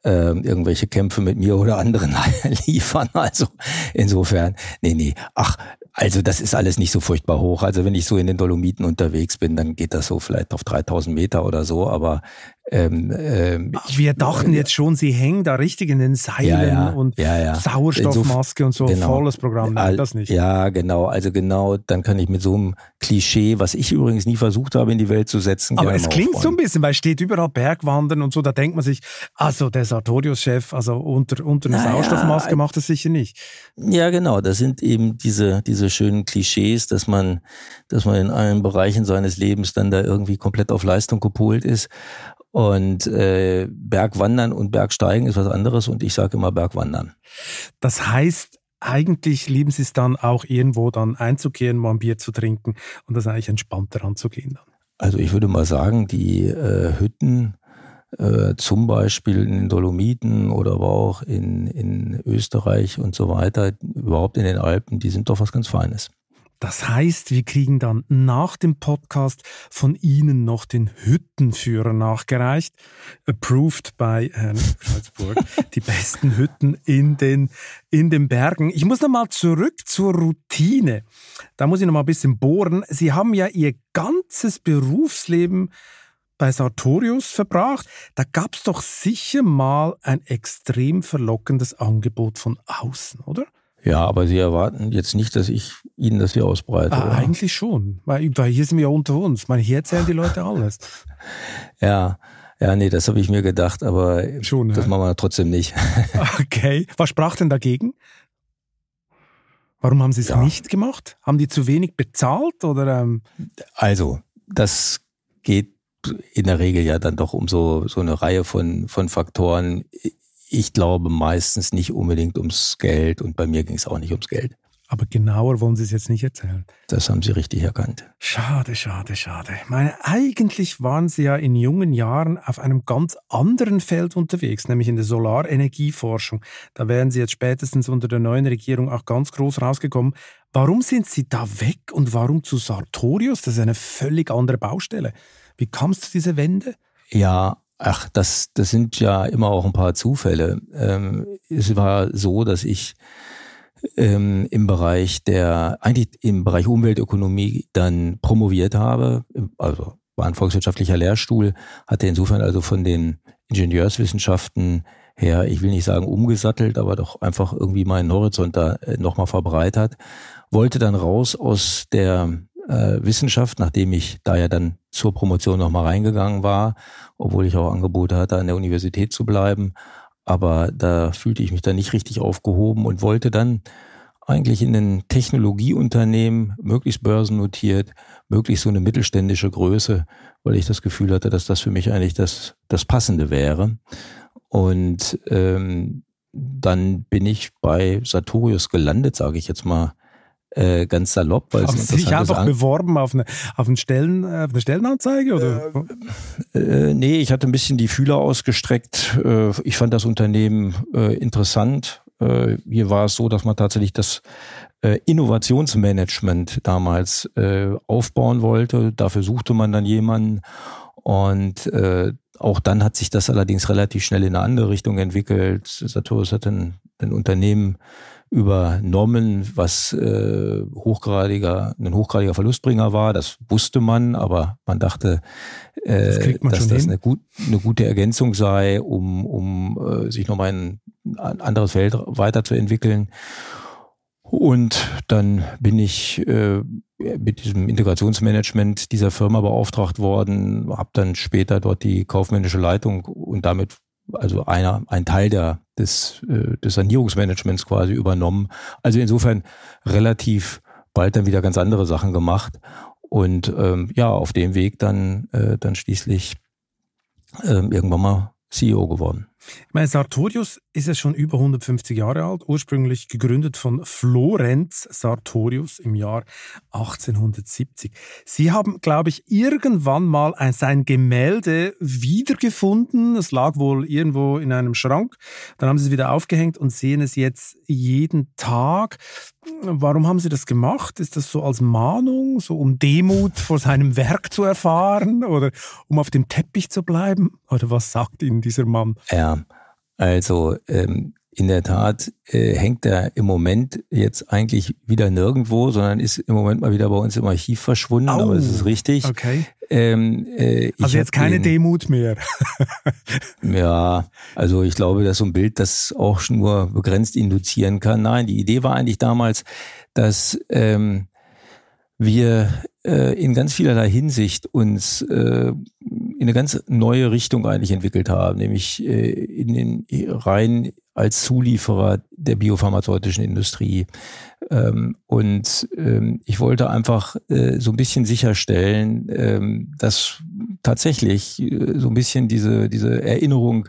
Speaker 1: äh, irgendwelche Kämpfe mit mir oder anderen *laughs* liefern. Also insofern, nee, nee. Ach, also das ist alles nicht so furchtbar hoch. Also wenn ich so in den Dolomiten unterwegs bin, dann geht das so vielleicht auf 3000 Meter oder so. Aber ähm,
Speaker 3: ähm, wir dachten jetzt schon, sie hängen da richtig in den Seilen ja, ja, und ja, Sauerstoffmaske und so, genau, volles Programm. Nein, das nicht.
Speaker 1: Ja, genau. Also genau, dann kann ich mit so einem Klischee, was ich übrigens nie versucht habe, in die Welt zu setzen.
Speaker 3: Aber es klingt aufbauen. so ein bisschen, weil steht überall Bergwandern und so, da denkt man sich, also der Sartorius-Chef, also unter, unter einer Sauerstoffmaske macht das sicher nicht.
Speaker 1: Ja, genau. Das sind eben diese, diese schönen Klischees, dass man, dass man in allen Bereichen seines Lebens dann da irgendwie komplett auf Leistung gepolt ist. Und äh, Bergwandern und Bergsteigen ist was anderes und ich sage immer Bergwandern.
Speaker 3: Das heißt, eigentlich lieben Sie es dann auch irgendwo dann einzukehren, mal ein Bier zu trinken und das eigentlich entspannter anzugehen dann.
Speaker 1: Also ich würde mal sagen, die äh, Hütten äh, zum Beispiel in den Dolomiten oder aber auch in, in Österreich und so weiter, überhaupt in den Alpen, die sind doch was ganz Feines.
Speaker 3: Das heißt, wir kriegen dann nach dem Podcast von Ihnen noch den Hüttenführer nachgereicht. Approved by Herrn Kreuzburg. *laughs* die besten Hütten in den, in den Bergen. Ich muss nochmal zurück zur Routine. Da muss ich nochmal ein bisschen bohren. Sie haben ja Ihr ganzes Berufsleben bei Sartorius verbracht. Da gab es doch sicher mal ein extrem verlockendes Angebot von außen, oder?
Speaker 1: Ja, aber Sie erwarten jetzt nicht, dass ich Ihnen das hier ausbreite.
Speaker 3: Ah, eigentlich schon, weil, weil hier sind wir ja unter uns. Meine, hier erzählen die Leute alles. *laughs*
Speaker 1: ja, ja, nee, das habe ich mir gedacht, aber schon, das ja. machen wir trotzdem nicht. *laughs*
Speaker 3: okay, was sprach denn dagegen? Warum haben Sie es ja. nicht gemacht? Haben die zu wenig bezahlt oder? Ähm?
Speaker 1: Also, das geht in der Regel ja dann doch um so, so eine Reihe von, von Faktoren. Ich glaube meistens nicht unbedingt ums Geld und bei mir ging es auch nicht ums Geld.
Speaker 3: Aber genauer wollen Sie es jetzt nicht erzählen.
Speaker 1: Das haben Sie richtig erkannt.
Speaker 3: Schade, schade, schade. Ich meine, eigentlich waren Sie ja in jungen Jahren auf einem ganz anderen Feld unterwegs, nämlich in der Solarenergieforschung. Da wären Sie jetzt spätestens unter der neuen Regierung auch ganz groß rausgekommen. Warum sind Sie da weg und warum zu Sartorius? Das ist eine völlig andere Baustelle. Wie kam es zu dieser Wende?
Speaker 1: Ja, Ach, das, das sind ja immer auch ein paar Zufälle. Ähm, es war so, dass ich ähm, im Bereich der, eigentlich im Bereich Umweltökonomie dann promoviert habe, also war ein volkswirtschaftlicher Lehrstuhl, hatte insofern also von den Ingenieurswissenschaften her, ich will nicht sagen umgesattelt, aber doch einfach irgendwie meinen Horizont da äh, nochmal verbreitert, wollte dann raus aus der äh, Wissenschaft, nachdem ich da ja dann zur Promotion nochmal reingegangen war, obwohl ich auch Angebote hatte, an der Universität zu bleiben. Aber da fühlte ich mich dann nicht richtig aufgehoben und wollte dann eigentlich in ein Technologieunternehmen, möglichst börsennotiert, möglichst so eine mittelständische Größe, weil ich das Gefühl hatte, dass das für mich eigentlich das, das Passende wäre. Und ähm, dann bin ich bei Sartorius gelandet, sage ich jetzt mal äh, ganz salopp.
Speaker 3: Weil Haben Sie sich einfach An beworben auf eine, auf, einen Stellen, äh, auf eine Stellenanzeige? Oder?
Speaker 1: Äh, äh, nee, ich hatte ein bisschen die Fühler ausgestreckt. Äh, ich fand das Unternehmen äh, interessant. Hier war es so, dass man tatsächlich das Innovationsmanagement damals aufbauen wollte. Dafür suchte man dann jemanden. Und auch dann hat sich das allerdings relativ schnell in eine andere Richtung entwickelt. Saturus hat ein, ein Unternehmen übernommen, was äh, hochgradiger, ein hochgradiger Verlustbringer war. Das wusste man, aber man dachte, äh, das man dass das eine, gut, eine gute Ergänzung sei, um, um äh, sich nochmal in ein anderes Feld weiterzuentwickeln. Und dann bin ich äh, mit diesem Integrationsmanagement dieser Firma beauftragt worden, habe dann später dort die kaufmännische Leitung und damit also einer, ein Teil der, des, äh, des Sanierungsmanagements quasi übernommen. Also insofern relativ bald dann wieder ganz andere Sachen gemacht. Und ähm, ja, auf dem Weg dann, äh, dann schließlich ähm, irgendwann mal CEO geworden.
Speaker 3: Ich meine, Sartorius ist ja schon über 150 Jahre alt, ursprünglich gegründet von Florenz Sartorius im Jahr 1870. Sie haben, glaube ich, irgendwann mal ein, sein Gemälde wiedergefunden. Es lag wohl irgendwo in einem Schrank. Dann haben Sie es wieder aufgehängt und sehen es jetzt jeden Tag. Warum haben Sie das gemacht? Ist das so als Mahnung, so um Demut vor seinem Werk zu erfahren oder um auf dem Teppich zu bleiben? Oder was sagt Ihnen dieser Mann?
Speaker 1: Ja, also ähm, in der Tat äh, hängt er im Moment jetzt eigentlich wieder nirgendwo, sondern ist im Moment mal wieder bei uns im Archiv verschwunden, Au, aber es ist richtig.
Speaker 3: Okay. Ähm, äh, also jetzt keine den, Demut mehr. *laughs*
Speaker 1: ja, also ich glaube, dass so ein Bild das auch nur begrenzt induzieren kann. Nein, die Idee war eigentlich damals, dass ähm, wir äh, in ganz vielerlei Hinsicht uns äh, in eine ganz neue Richtung eigentlich entwickelt haben, nämlich äh, in den rein als Zulieferer der biopharmazeutischen Industrie. Ähm, und ähm, ich wollte einfach äh, so ein bisschen sicherstellen, ähm, dass tatsächlich äh, so ein bisschen diese, diese Erinnerung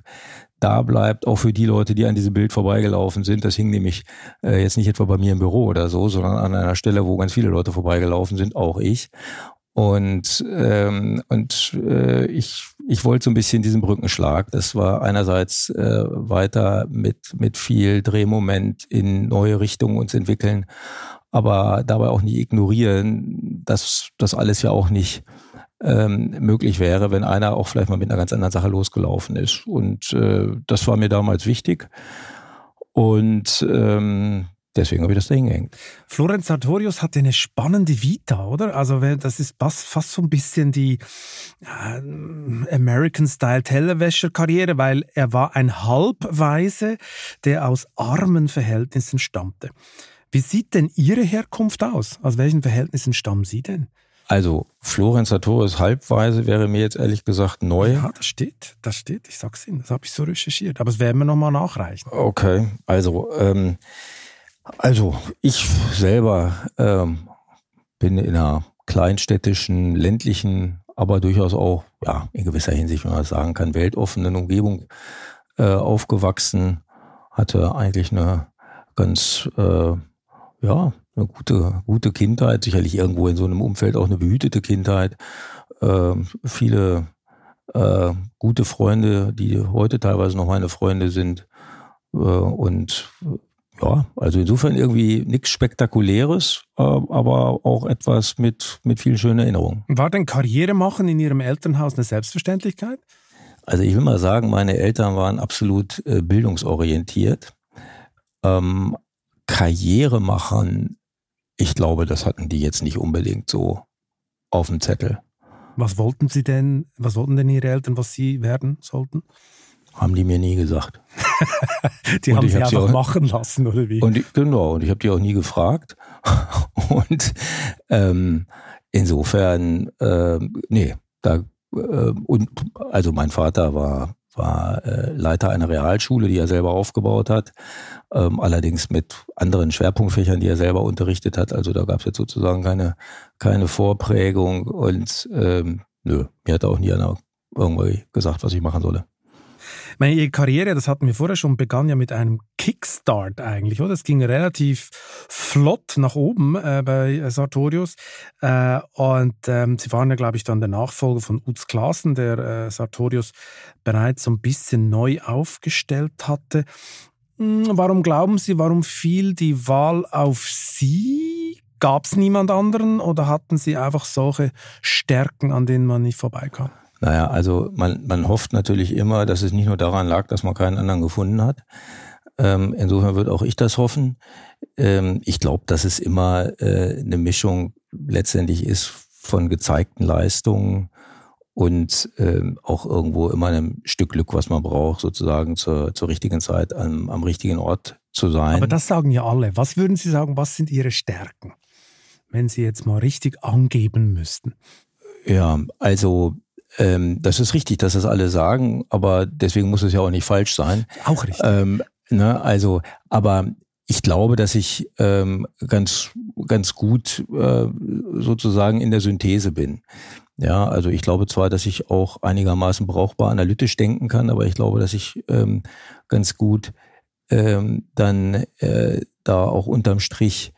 Speaker 1: da bleibt, auch für die Leute, die an diesem Bild vorbeigelaufen sind. Das hing nämlich äh, jetzt nicht etwa bei mir im Büro oder so, sondern an einer Stelle, wo ganz viele Leute vorbeigelaufen sind, auch ich. Und, ähm, und äh, ich, ich wollte so ein bisschen diesen Brückenschlag. Das war einerseits äh, weiter mit, mit viel Drehmoment in neue Richtungen uns entwickeln, aber dabei auch nicht ignorieren, dass das alles ja auch nicht ähm, möglich wäre, wenn einer auch vielleicht mal mit einer ganz anderen Sache losgelaufen ist. Und äh, das war mir damals wichtig. Und ähm, Deswegen habe ich das da hingehängt.
Speaker 3: Florenz Sartorius hatte eine spannende Vita, oder? Also das ist fast so ein bisschen die äh, American-Style-Tellerwäscher-Karriere, weil er war ein Halbweise, der aus armen Verhältnissen stammte. Wie sieht denn Ihre Herkunft aus? Aus welchen Verhältnissen stammen Sie denn?
Speaker 1: Also Florenz Sartorius halbweise wäre mir jetzt ehrlich gesagt neu.
Speaker 3: Ja, das steht, das steht. Ich sag's Ihnen, das habe ich so recherchiert. Aber das werden wir nochmal nachreichen.
Speaker 1: Okay, also ähm, also ich selber ähm, bin in einer kleinstädtischen, ländlichen, aber durchaus auch, ja, in gewisser Hinsicht, wenn man das sagen kann, weltoffenen Umgebung äh, aufgewachsen, hatte eigentlich eine ganz, äh, ja, eine gute, gute Kindheit, sicherlich irgendwo in so einem Umfeld auch eine behütete Kindheit, äh, viele äh, gute Freunde, die heute teilweise noch meine Freunde sind äh, und ja, also insofern irgendwie nichts Spektakuläres, äh, aber auch etwas mit, mit vielen schönen Erinnerungen.
Speaker 3: War denn Karriere machen in Ihrem Elternhaus eine Selbstverständlichkeit?
Speaker 1: Also ich will mal sagen, meine Eltern waren absolut äh, bildungsorientiert. Ähm, Karriere machen, ich glaube, das hatten die jetzt nicht unbedingt so auf dem Zettel.
Speaker 3: Was wollten Sie denn, was wollten denn Ihre Eltern, was Sie werden sollten?
Speaker 1: Haben die mir nie gesagt. *laughs*
Speaker 3: die und haben sie einfach auch, machen lassen, oder wie?
Speaker 1: Und ich, genau, und ich habe die auch nie gefragt. *laughs* und ähm, insofern, äh, nee, da äh, und also mein Vater war war äh, Leiter einer Realschule, die er selber aufgebaut hat, ähm, allerdings mit anderen Schwerpunktfächern, die er selber unterrichtet hat. Also da gab es jetzt sozusagen keine keine Vorprägung und ähm, nö, mir hat auch nie einer irgendwie gesagt, was ich machen solle.
Speaker 3: Meine ihre Karriere, das hatten wir vorher schon, begann ja mit einem Kickstart eigentlich, oder? Es ging relativ flott nach oben äh, bei Sartorius. Äh, und ähm, sie waren ja, glaube ich, dann der Nachfolger von Utz Klaassen, der äh, Sartorius bereits so ein bisschen neu aufgestellt hatte. Hm, warum glauben Sie, warum fiel die Wahl auf Sie? Gab es niemand anderen oder hatten Sie einfach solche Stärken, an denen man nicht vorbeikam?
Speaker 1: Naja, also man, man hofft natürlich immer, dass es nicht nur daran lag, dass man keinen anderen gefunden hat. Ähm, insofern würde auch ich das hoffen. Ähm, ich glaube, dass es immer äh, eine Mischung letztendlich ist von gezeigten Leistungen und ähm, auch irgendwo immer einem Stück Glück, was man braucht, sozusagen zur, zur richtigen Zeit am, am richtigen Ort zu sein.
Speaker 3: Aber das sagen ja alle. Was würden Sie sagen, was sind Ihre Stärken, wenn Sie jetzt mal richtig angeben müssten?
Speaker 1: Ja, also ähm, das ist richtig, dass das alle sagen, aber deswegen muss es ja auch nicht falsch sein.
Speaker 3: Auch richtig.
Speaker 1: Ähm, ne, also, aber ich glaube, dass ich ähm, ganz, ganz gut äh, sozusagen in der Synthese bin. Ja, also ich glaube zwar, dass ich auch einigermaßen brauchbar analytisch denken kann, aber ich glaube, dass ich ähm, ganz gut ähm, dann äh, da auch unterm Strich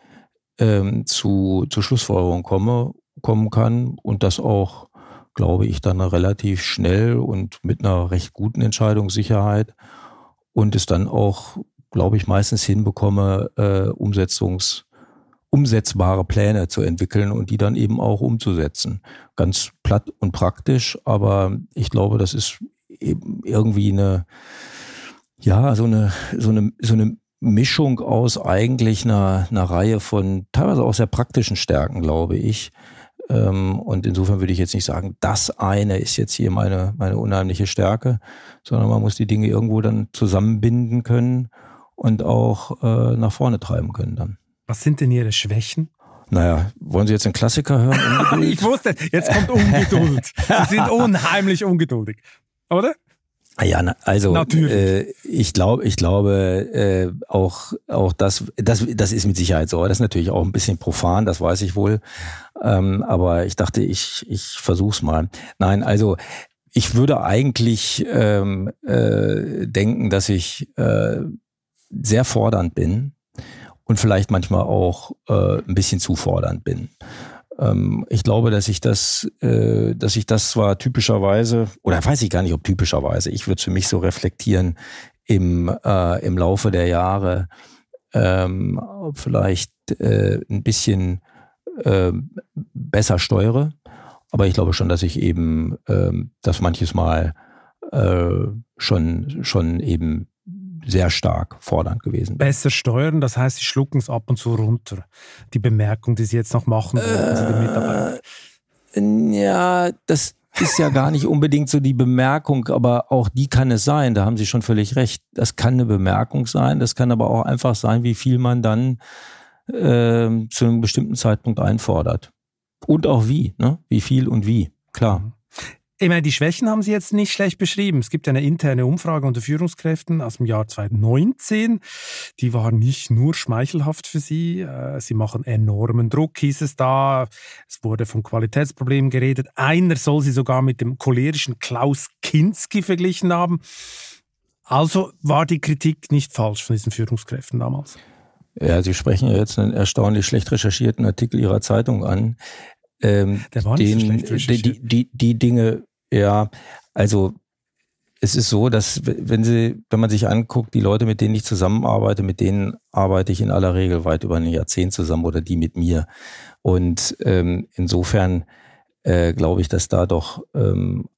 Speaker 1: ähm, zu, zu Schlussfolgerungen komme, kommen kann und das auch glaube ich, dann relativ schnell und mit einer recht guten Entscheidungssicherheit und es dann auch, glaube ich, meistens hinbekomme, äh, Umsetzungs, umsetzbare Pläne zu entwickeln und die dann eben auch umzusetzen. Ganz platt und praktisch, aber ich glaube, das ist eben irgendwie eine, ja, so eine, so eine, so eine Mischung aus eigentlich einer, einer Reihe von teilweise auch sehr praktischen Stärken, glaube ich, und insofern würde ich jetzt nicht sagen, das eine ist jetzt hier meine, meine unheimliche Stärke, sondern man muss die Dinge irgendwo dann zusammenbinden können und auch äh, nach vorne treiben können dann.
Speaker 3: Was sind denn Ihre Schwächen?
Speaker 1: Naja, wollen Sie jetzt einen Klassiker hören? *laughs*
Speaker 3: ich wusste, jetzt kommt Ungeduld. *laughs* Sie sind unheimlich ungeduldig, oder?
Speaker 1: Ja, na, also äh, ich glaube, ich glaube äh, auch auch das, das das ist mit Sicherheit so. Das ist natürlich auch ein bisschen profan, das weiß ich wohl. Ähm, aber ich dachte, ich ich versuch's mal. Nein, also ich würde eigentlich ähm, äh, denken, dass ich äh, sehr fordernd bin und vielleicht manchmal auch äh, ein bisschen zu fordernd bin. Ähm, ich glaube, dass ich das, äh, dass ich das zwar typischerweise, oder weiß ich gar nicht, ob typischerweise, ich würde es für mich so reflektieren, im, äh, im Laufe der Jahre ähm, vielleicht äh, ein bisschen äh, besser steuere. Aber ich glaube schon, dass ich eben ähm, das manches Mal äh, schon, schon eben sehr stark fordernd gewesen.
Speaker 3: Besser steuern, das heißt, Sie schlucken es ab und zu runter. Die Bemerkung, die Sie jetzt noch machen den Mitarbeitern.
Speaker 1: Äh, ja, das ist ja gar nicht unbedingt so die Bemerkung, aber auch die kann es sein. Da haben Sie schon völlig recht. Das kann eine Bemerkung sein. Das kann aber auch einfach sein, wie viel man dann äh, zu einem bestimmten Zeitpunkt einfordert. Und auch wie, ne? Wie viel und wie. Klar.
Speaker 3: Ich meine, die Schwächen haben Sie jetzt nicht schlecht beschrieben. Es gibt eine interne Umfrage unter Führungskräften aus dem Jahr 2019. Die war nicht nur schmeichelhaft für Sie. Äh, Sie machen enormen Druck, hieß es da. Es wurde von Qualitätsproblemen geredet. Einer soll Sie sogar mit dem cholerischen Klaus Kinski verglichen haben. Also war die Kritik nicht falsch von diesen Führungskräften damals.
Speaker 1: Ja, Sie sprechen ja jetzt einen erstaunlich schlecht recherchierten Artikel Ihrer Zeitung an. Ähm, den, so schlecht die, die, die Dinge, ja, also es ist so, dass wenn sie, wenn man sich anguckt, die Leute, mit denen ich zusammenarbeite, mit denen arbeite ich in aller Regel weit über ein Jahrzehnt zusammen oder die mit mir. Und ähm, insofern äh, glaube ich, dass da doch ähm,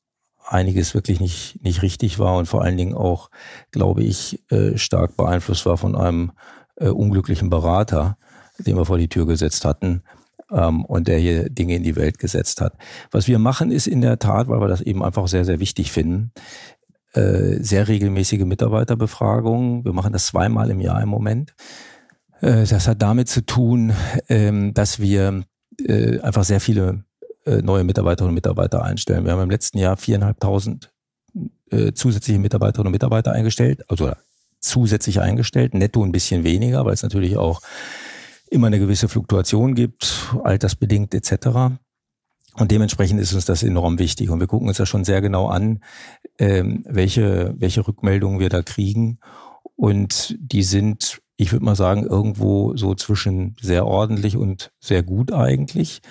Speaker 1: einiges wirklich nicht, nicht richtig war und vor allen Dingen auch, glaube ich, äh, stark beeinflusst war von einem äh, unglücklichen Berater, den wir vor die Tür gesetzt hatten, ähm, und der hier Dinge in die Welt gesetzt hat. Was wir machen, ist in der Tat, weil wir das eben einfach sehr, sehr wichtig finden, äh, sehr regelmäßige Mitarbeiterbefragungen. Wir machen das zweimal im Jahr im Moment. Äh, das hat damit zu tun, ähm, dass wir äh, einfach sehr viele äh, neue Mitarbeiterinnen und Mitarbeiter einstellen. Wir haben im letzten Jahr viereinhalbtausend äh, zusätzliche Mitarbeiterinnen und Mitarbeiter eingestellt, also zusätzlich eingestellt, netto ein bisschen weniger, weil es natürlich auch immer eine gewisse Fluktuation gibt, altersbedingt etc. Und dementsprechend ist uns das enorm wichtig. Und wir gucken uns das schon sehr genau an, ähm, welche, welche Rückmeldungen wir da kriegen. Und die sind, ich würde mal sagen, irgendwo so zwischen sehr ordentlich und sehr gut eigentlich.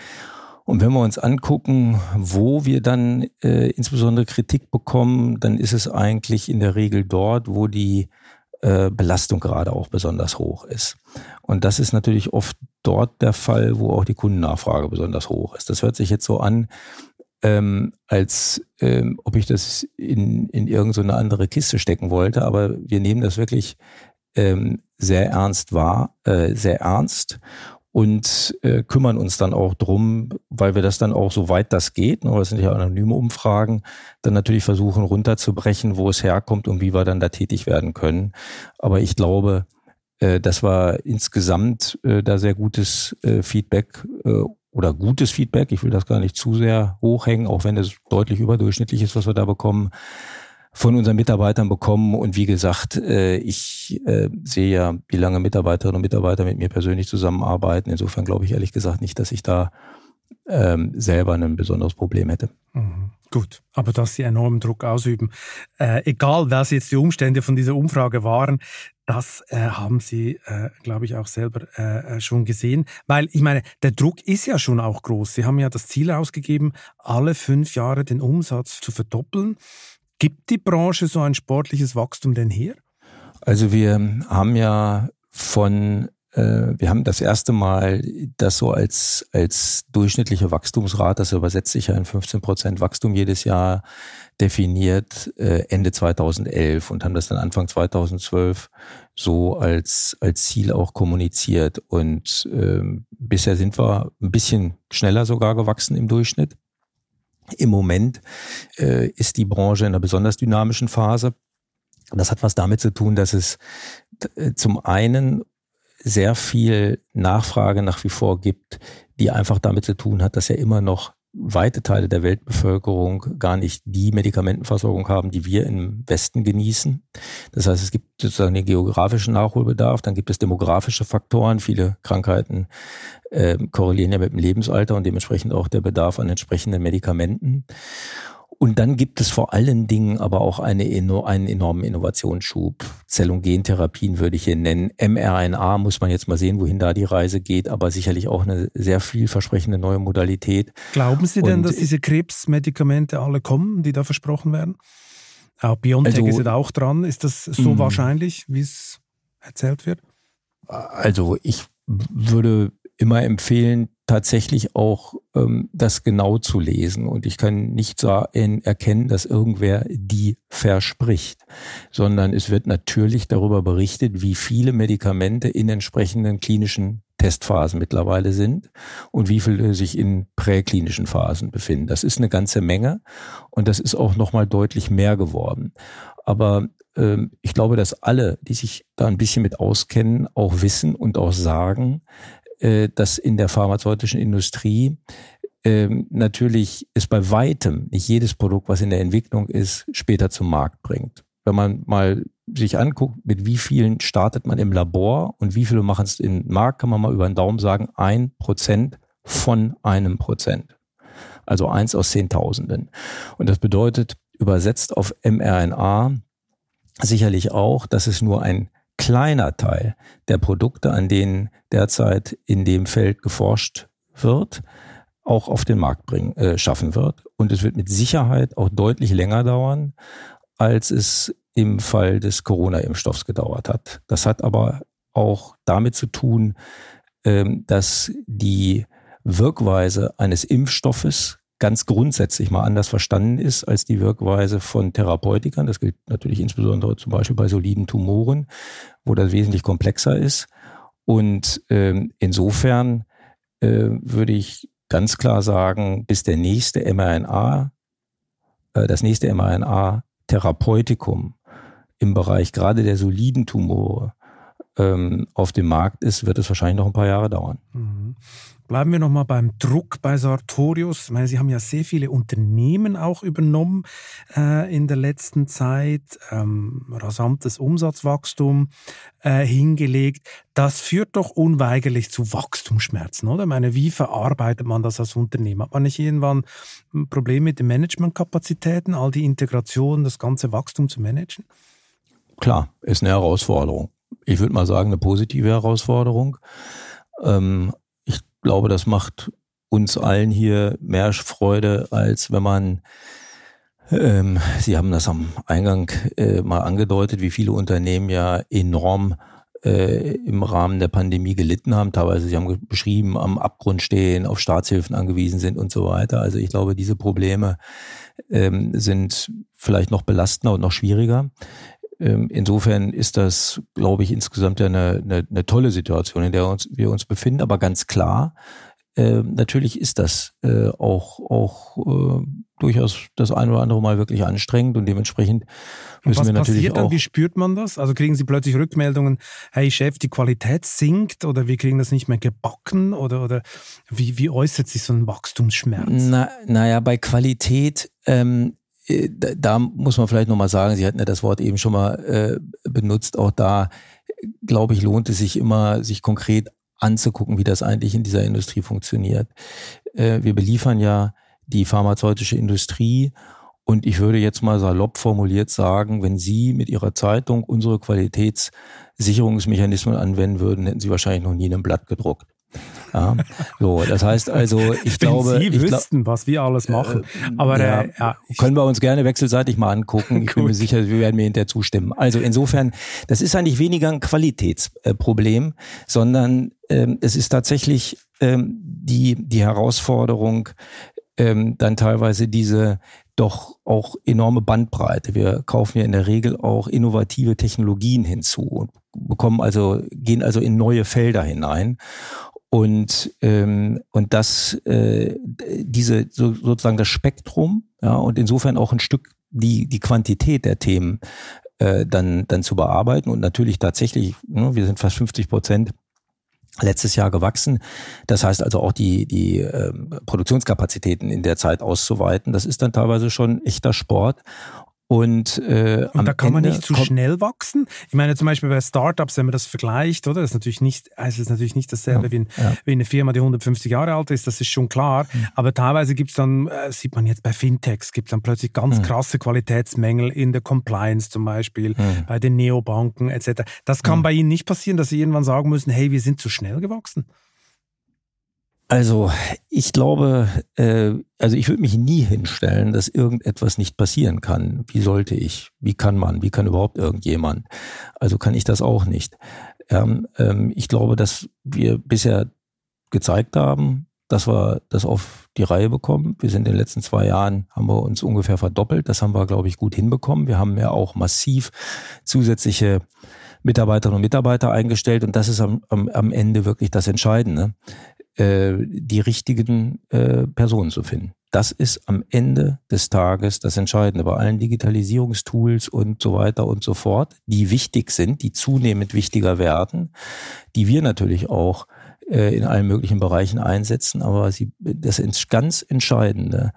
Speaker 1: Und wenn wir uns angucken, wo wir dann äh, insbesondere Kritik bekommen, dann ist es eigentlich in der Regel dort, wo die äh, Belastung gerade auch besonders hoch ist. Und das ist natürlich oft dort der Fall, wo auch die Kundennachfrage besonders hoch ist. Das hört sich jetzt so an, ähm, als ähm, ob ich das in, in irgendeine andere Kiste stecken wollte, aber wir nehmen das wirklich ähm, sehr ernst wahr, äh, sehr ernst und äh, kümmern uns dann auch drum, weil wir das dann auch, soweit das geht, ne, das sind ja anonyme Umfragen, dann natürlich versuchen runterzubrechen, wo es herkommt und wie wir dann da tätig werden können. Aber ich glaube, äh, das war insgesamt äh, da sehr gutes äh, Feedback äh, oder gutes Feedback. Ich will das gar nicht zu sehr hochhängen, auch wenn es deutlich überdurchschnittlich ist, was wir da bekommen von unseren Mitarbeitern bekommen. Und wie gesagt, äh, ich äh, sehe ja, wie lange Mitarbeiterinnen und Mitarbeiter mit mir persönlich zusammenarbeiten. Insofern glaube ich ehrlich gesagt nicht, dass ich da ähm, selber ein besonderes Problem hätte.
Speaker 3: Mhm. Gut, aber dass Sie enormen Druck ausüben, äh, egal was jetzt die Umstände von dieser Umfrage waren, das äh, haben Sie, äh, glaube ich, auch selber äh, schon gesehen. Weil ich meine, der Druck ist ja schon auch groß. Sie haben ja das Ziel ausgegeben, alle fünf Jahre den Umsatz zu verdoppeln. Gibt die Branche so ein sportliches Wachstum denn her?
Speaker 1: Also wir haben ja von, äh, wir haben das erste Mal das so als, als durchschnittliche Wachstumsrate, das übersetzt sich ja in 15 Prozent Wachstum jedes Jahr, definiert äh, Ende 2011 und haben das dann Anfang 2012 so als, als Ziel auch kommuniziert. Und ähm, bisher sind wir ein bisschen schneller sogar gewachsen im Durchschnitt. Im Moment äh, ist die Branche in einer besonders dynamischen Phase. Das hat was damit zu tun, dass es äh, zum einen sehr viel Nachfrage nach wie vor gibt, die einfach damit zu tun hat, dass ja immer noch weite Teile der Weltbevölkerung gar nicht die Medikamentenversorgung haben, die wir im Westen genießen. Das heißt, es gibt sozusagen den geografischen Nachholbedarf, dann gibt es demografische Faktoren. Viele Krankheiten äh, korrelieren ja mit dem Lebensalter und dementsprechend auch der Bedarf an entsprechenden Medikamenten. Und dann gibt es vor allen Dingen aber auch eine, einen enormen Innovationsschub. Zell- und Gentherapien würde ich hier nennen. mRNA muss man jetzt mal sehen, wohin da die Reise geht, aber sicherlich auch eine sehr vielversprechende neue Modalität.
Speaker 3: Glauben Sie denn, und dass diese Krebsmedikamente alle kommen, die da versprochen werden? Auch BioNTech also, ist ja auch dran. Ist das so mh. wahrscheinlich, wie es erzählt wird?
Speaker 1: Also ich würde immer empfehlen, tatsächlich auch ähm, das genau zu lesen. Und ich kann nicht sagen, erkennen, dass irgendwer die verspricht, sondern es wird natürlich darüber berichtet, wie viele Medikamente in entsprechenden klinischen Testphasen mittlerweile sind und wie viele sich in präklinischen Phasen befinden. Das ist eine ganze Menge und das ist auch nochmal deutlich mehr geworden. Aber ähm, ich glaube, dass alle, die sich da ein bisschen mit auskennen, auch wissen und auch sagen, dass in der pharmazeutischen Industrie ähm, natürlich ist bei weitem nicht jedes Produkt, was in der Entwicklung ist, später zum Markt bringt. Wenn man mal sich anguckt, mit wie vielen startet man im Labor und wie viele machen es im Markt, kann man mal über den Daumen sagen, ein Prozent von einem Prozent. Also eins aus Zehntausenden. Und das bedeutet, übersetzt auf mRNA sicherlich auch, dass es nur ein kleiner Teil der Produkte, an denen derzeit in dem Feld geforscht wird, auch auf den Markt bringen, äh, schaffen wird. Und es wird mit Sicherheit auch deutlich länger dauern, als es im Fall des Corona-Impfstoffs gedauert hat. Das hat aber auch damit zu tun, ähm, dass die Wirkweise eines Impfstoffes ganz grundsätzlich mal anders verstanden ist als die Wirkweise von Therapeutikern. Das gilt natürlich insbesondere zum Beispiel bei soliden Tumoren, wo das wesentlich komplexer ist. Und ähm, insofern äh, würde ich ganz klar sagen, bis der nächste mRNA, äh, das nächste mRNA-Therapeutikum im Bereich gerade der soliden Tumore ähm, auf dem Markt ist, wird es wahrscheinlich noch ein paar Jahre dauern. Mhm.
Speaker 3: Bleiben wir nochmal beim Druck bei Sartorius. Ich meine, Sie haben ja sehr viele Unternehmen auch übernommen äh, in der letzten Zeit, ähm, rasantes Umsatzwachstum äh, hingelegt. Das führt doch unweigerlich zu Wachstumsschmerzen, oder? Ich meine, wie verarbeitet man das als Unternehmen? Hat man nicht irgendwann ein Problem mit den Managementkapazitäten, all die Integration, das ganze Wachstum zu managen?
Speaker 1: Klar, ist eine Herausforderung. Ich würde mal sagen, eine positive Herausforderung. Ähm, glaube, das macht uns allen hier mehr Freude, als wenn man ähm, Sie haben das am Eingang äh, mal angedeutet, wie viele Unternehmen ja enorm äh, im Rahmen der Pandemie gelitten haben. Teilweise, Sie haben beschrieben, am Abgrund stehen, auf Staatshilfen angewiesen sind und so weiter. Also ich glaube, diese Probleme ähm, sind vielleicht noch belastender und noch schwieriger. Ähm, insofern ist das, glaube ich, insgesamt ja eine, eine, eine tolle Situation, in der uns, wir uns befinden. Aber ganz klar, äh, natürlich ist das äh, auch, auch äh, durchaus das ein oder andere Mal wirklich anstrengend und dementsprechend müssen
Speaker 3: was
Speaker 1: wir natürlich
Speaker 3: passiert dann?
Speaker 1: auch.
Speaker 3: Wie spürt man das? Also kriegen Sie plötzlich Rückmeldungen, hey Chef, die Qualität sinkt oder wir kriegen das nicht mehr gebacken oder, oder wie, wie äußert sich so ein Wachstumsschmerz?
Speaker 1: Na, naja, bei Qualität ähm, äh, da muss man vielleicht nochmal sagen, Sie hatten ja das Wort eben schon mal äh, benutzt, auch da, glaube ich, lohnt es sich immer, sich konkret anzugucken, wie das eigentlich in dieser Industrie funktioniert. Äh, wir beliefern ja die pharmazeutische Industrie und ich würde jetzt mal salopp formuliert sagen, wenn Sie mit Ihrer Zeitung unsere Qualitätssicherungsmechanismen anwenden würden, hätten Sie wahrscheinlich noch nie ein Blatt gedruckt. Ja, so, das heißt also, ich
Speaker 3: Wenn
Speaker 1: glaube,
Speaker 3: Sie
Speaker 1: ich
Speaker 3: wüssten, was wir alles machen. Äh, Aber
Speaker 1: ja, äh, ja, können wir uns gerne wechselseitig mal angucken. Ich bin mir sicher, wir werden mir hinterher zustimmen. Also insofern, das ist eigentlich weniger ein Qualitätsproblem, sondern ähm, es ist tatsächlich ähm, die die Herausforderung, ähm, dann teilweise diese doch auch enorme Bandbreite. Wir kaufen ja in der Regel auch innovative Technologien hinzu und bekommen also, gehen also in neue Felder hinein. Und, ähm, und das, äh, diese so, sozusagen das Spektrum, ja, und insofern auch ein Stück die, die Quantität der Themen äh, dann, dann zu bearbeiten und natürlich tatsächlich, ne, wir sind fast 50 Prozent letztes Jahr gewachsen. Das heißt also auch die, die ähm, Produktionskapazitäten in der Zeit auszuweiten. Das ist dann teilweise schon echter Sport. Und,
Speaker 3: äh, und da kann man nicht zu schnell wachsen. Ich meine zum Beispiel bei Startups, wenn man das vergleicht, oder? Das ist natürlich nicht, also ist natürlich nicht dasselbe ja, wie, ein, ja. wie, eine Firma, die 150 Jahre alt ist. Das ist schon klar. Mhm. Aber teilweise gibt's dann, äh, sieht man jetzt bei Fintechs, gibt's dann plötzlich ganz mhm. krasse Qualitätsmängel in der Compliance zum Beispiel, mhm. bei den Neobanken etc. Das kann bei Ihnen nicht passieren, dass Sie irgendwann sagen müssen, hey, wir sind zu schnell gewachsen.
Speaker 1: Also ich glaube, äh, also ich würde mich nie hinstellen, dass irgendetwas nicht passieren kann. Wie sollte ich? Wie kann man? Wie kann überhaupt irgendjemand? Also kann ich das auch nicht. Ähm, ähm, ich glaube, dass wir bisher gezeigt haben, dass wir das auf die Reihe bekommen. Wir sind in den letzten zwei Jahren, haben wir uns ungefähr verdoppelt. Das haben wir, glaube ich, gut hinbekommen. Wir haben ja auch massiv zusätzliche Mitarbeiterinnen und Mitarbeiter eingestellt und das ist am, am, am Ende wirklich das Entscheidende äh, die richtigen äh, Personen zu finden. Das ist am Ende des Tages das Entscheidende bei allen Digitalisierungstools und so weiter und so fort, die wichtig sind, die zunehmend wichtiger werden, die wir natürlich auch äh, in allen möglichen Bereichen einsetzen. Aber sie, das ganz Entscheidende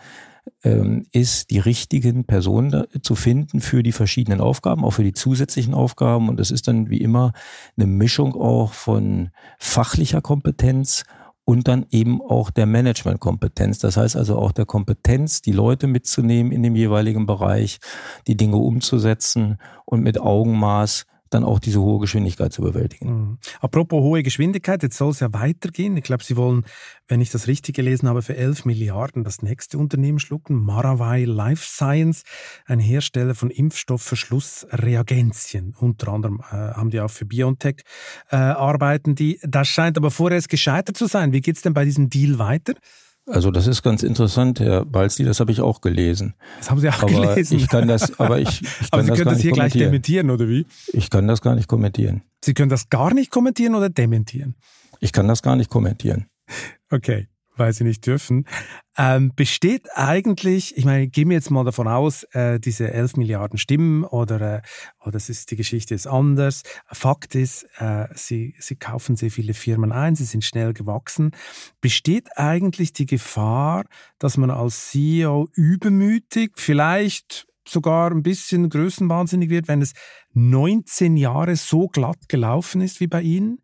Speaker 1: ähm, ist, die richtigen Personen zu finden für die verschiedenen Aufgaben, auch für die zusätzlichen Aufgaben. Und das ist dann wie immer eine Mischung auch von fachlicher Kompetenz und dann eben auch der Managementkompetenz. Das heißt also auch der Kompetenz, die Leute mitzunehmen in dem jeweiligen Bereich, die Dinge umzusetzen und mit Augenmaß dann auch diese hohe Geschwindigkeit zu bewältigen. Mhm.
Speaker 3: Apropos hohe Geschwindigkeit, jetzt soll es ja weitergehen. Ich glaube, Sie wollen, wenn ich das richtig gelesen habe, für 11 Milliarden das nächste Unternehmen schlucken. Maravai Life Science, ein Hersteller von Impfstoffverschlussreagenzien. Unter anderem äh, haben die auch für BioNTech äh, arbeiten die. Das scheint aber vorerst gescheitert zu sein. Wie geht es denn bei diesem Deal weiter?
Speaker 1: Also das ist ganz interessant, Herr Balzi, das habe ich auch gelesen.
Speaker 3: Das haben Sie auch
Speaker 1: aber
Speaker 3: gelesen.
Speaker 1: Ich kann das, aber ich, *laughs* ich
Speaker 3: kann aber Sie das können das hier gleich dementieren, oder wie?
Speaker 1: Ich kann das gar nicht kommentieren.
Speaker 3: Sie können das gar nicht kommentieren oder dementieren?
Speaker 1: Ich kann das gar nicht kommentieren.
Speaker 3: Okay weil sie nicht dürfen. Ähm, besteht eigentlich, ich meine, gehen wir jetzt mal davon aus, äh, diese 11 Milliarden stimmen oder, äh, oder es ist, die Geschichte ist anders. Fakt ist, äh, sie, sie kaufen sehr viele Firmen ein, sie sind schnell gewachsen. Besteht eigentlich die Gefahr, dass man als CEO übermütig, vielleicht sogar ein bisschen größenwahnsinnig wird, wenn es 19 Jahre so glatt gelaufen ist wie bei Ihnen?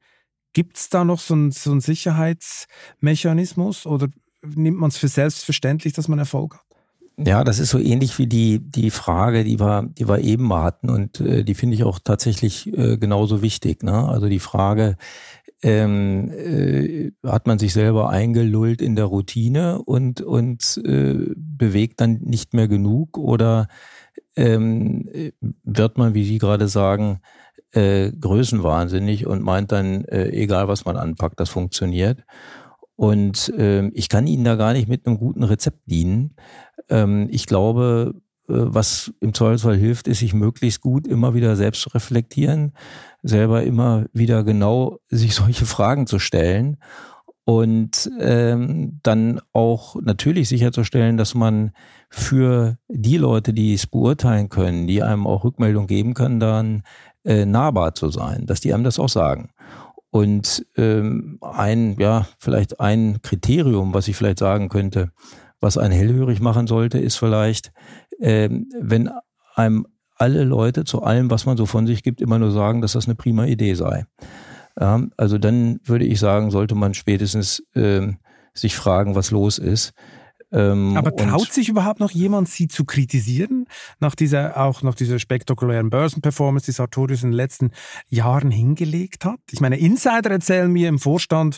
Speaker 3: Gibt es da noch so einen, so einen Sicherheitsmechanismus oder nimmt man es für selbstverständlich, dass man Erfolg hat?
Speaker 1: Ja, das ist so ähnlich wie die, die Frage, die wir, die wir eben hatten und äh, die finde ich auch tatsächlich äh, genauso wichtig. Ne? Also die Frage, ähm, äh, hat man sich selber eingelullt in der Routine und, und äh, bewegt dann nicht mehr genug oder ähm, wird man, wie Sie gerade sagen, äh, größenwahnsinnig und meint dann, äh, egal was man anpackt, das funktioniert. Und äh, ich kann Ihnen da gar nicht mit einem guten Rezept dienen. Ähm, ich glaube, äh, was im Zweifelsfall hilft, ist, sich möglichst gut immer wieder selbst zu reflektieren, selber immer wieder genau sich *laughs* solche Fragen zu stellen und ähm, dann auch natürlich sicherzustellen, dass man für die Leute, die es beurteilen können, die einem auch Rückmeldung geben können, dann äh, nahbar zu sein, dass die einem das auch sagen. Und ähm, ein, ja, vielleicht ein Kriterium, was ich vielleicht sagen könnte, was einen hellhörig machen sollte, ist vielleicht, ähm, wenn einem alle Leute zu allem, was man so von sich gibt, immer nur sagen, dass das eine prima Idee sei. Ja, also dann würde ich sagen, sollte man spätestens ähm, sich fragen, was los ist.
Speaker 3: Ähm, Aber traut sich überhaupt noch jemand, sie zu kritisieren? Nach dieser, auch nach dieser spektakulären Börsenperformance, die Sartorius in den letzten Jahren hingelegt hat? Ich meine, Insider erzählen mir im Vorstand,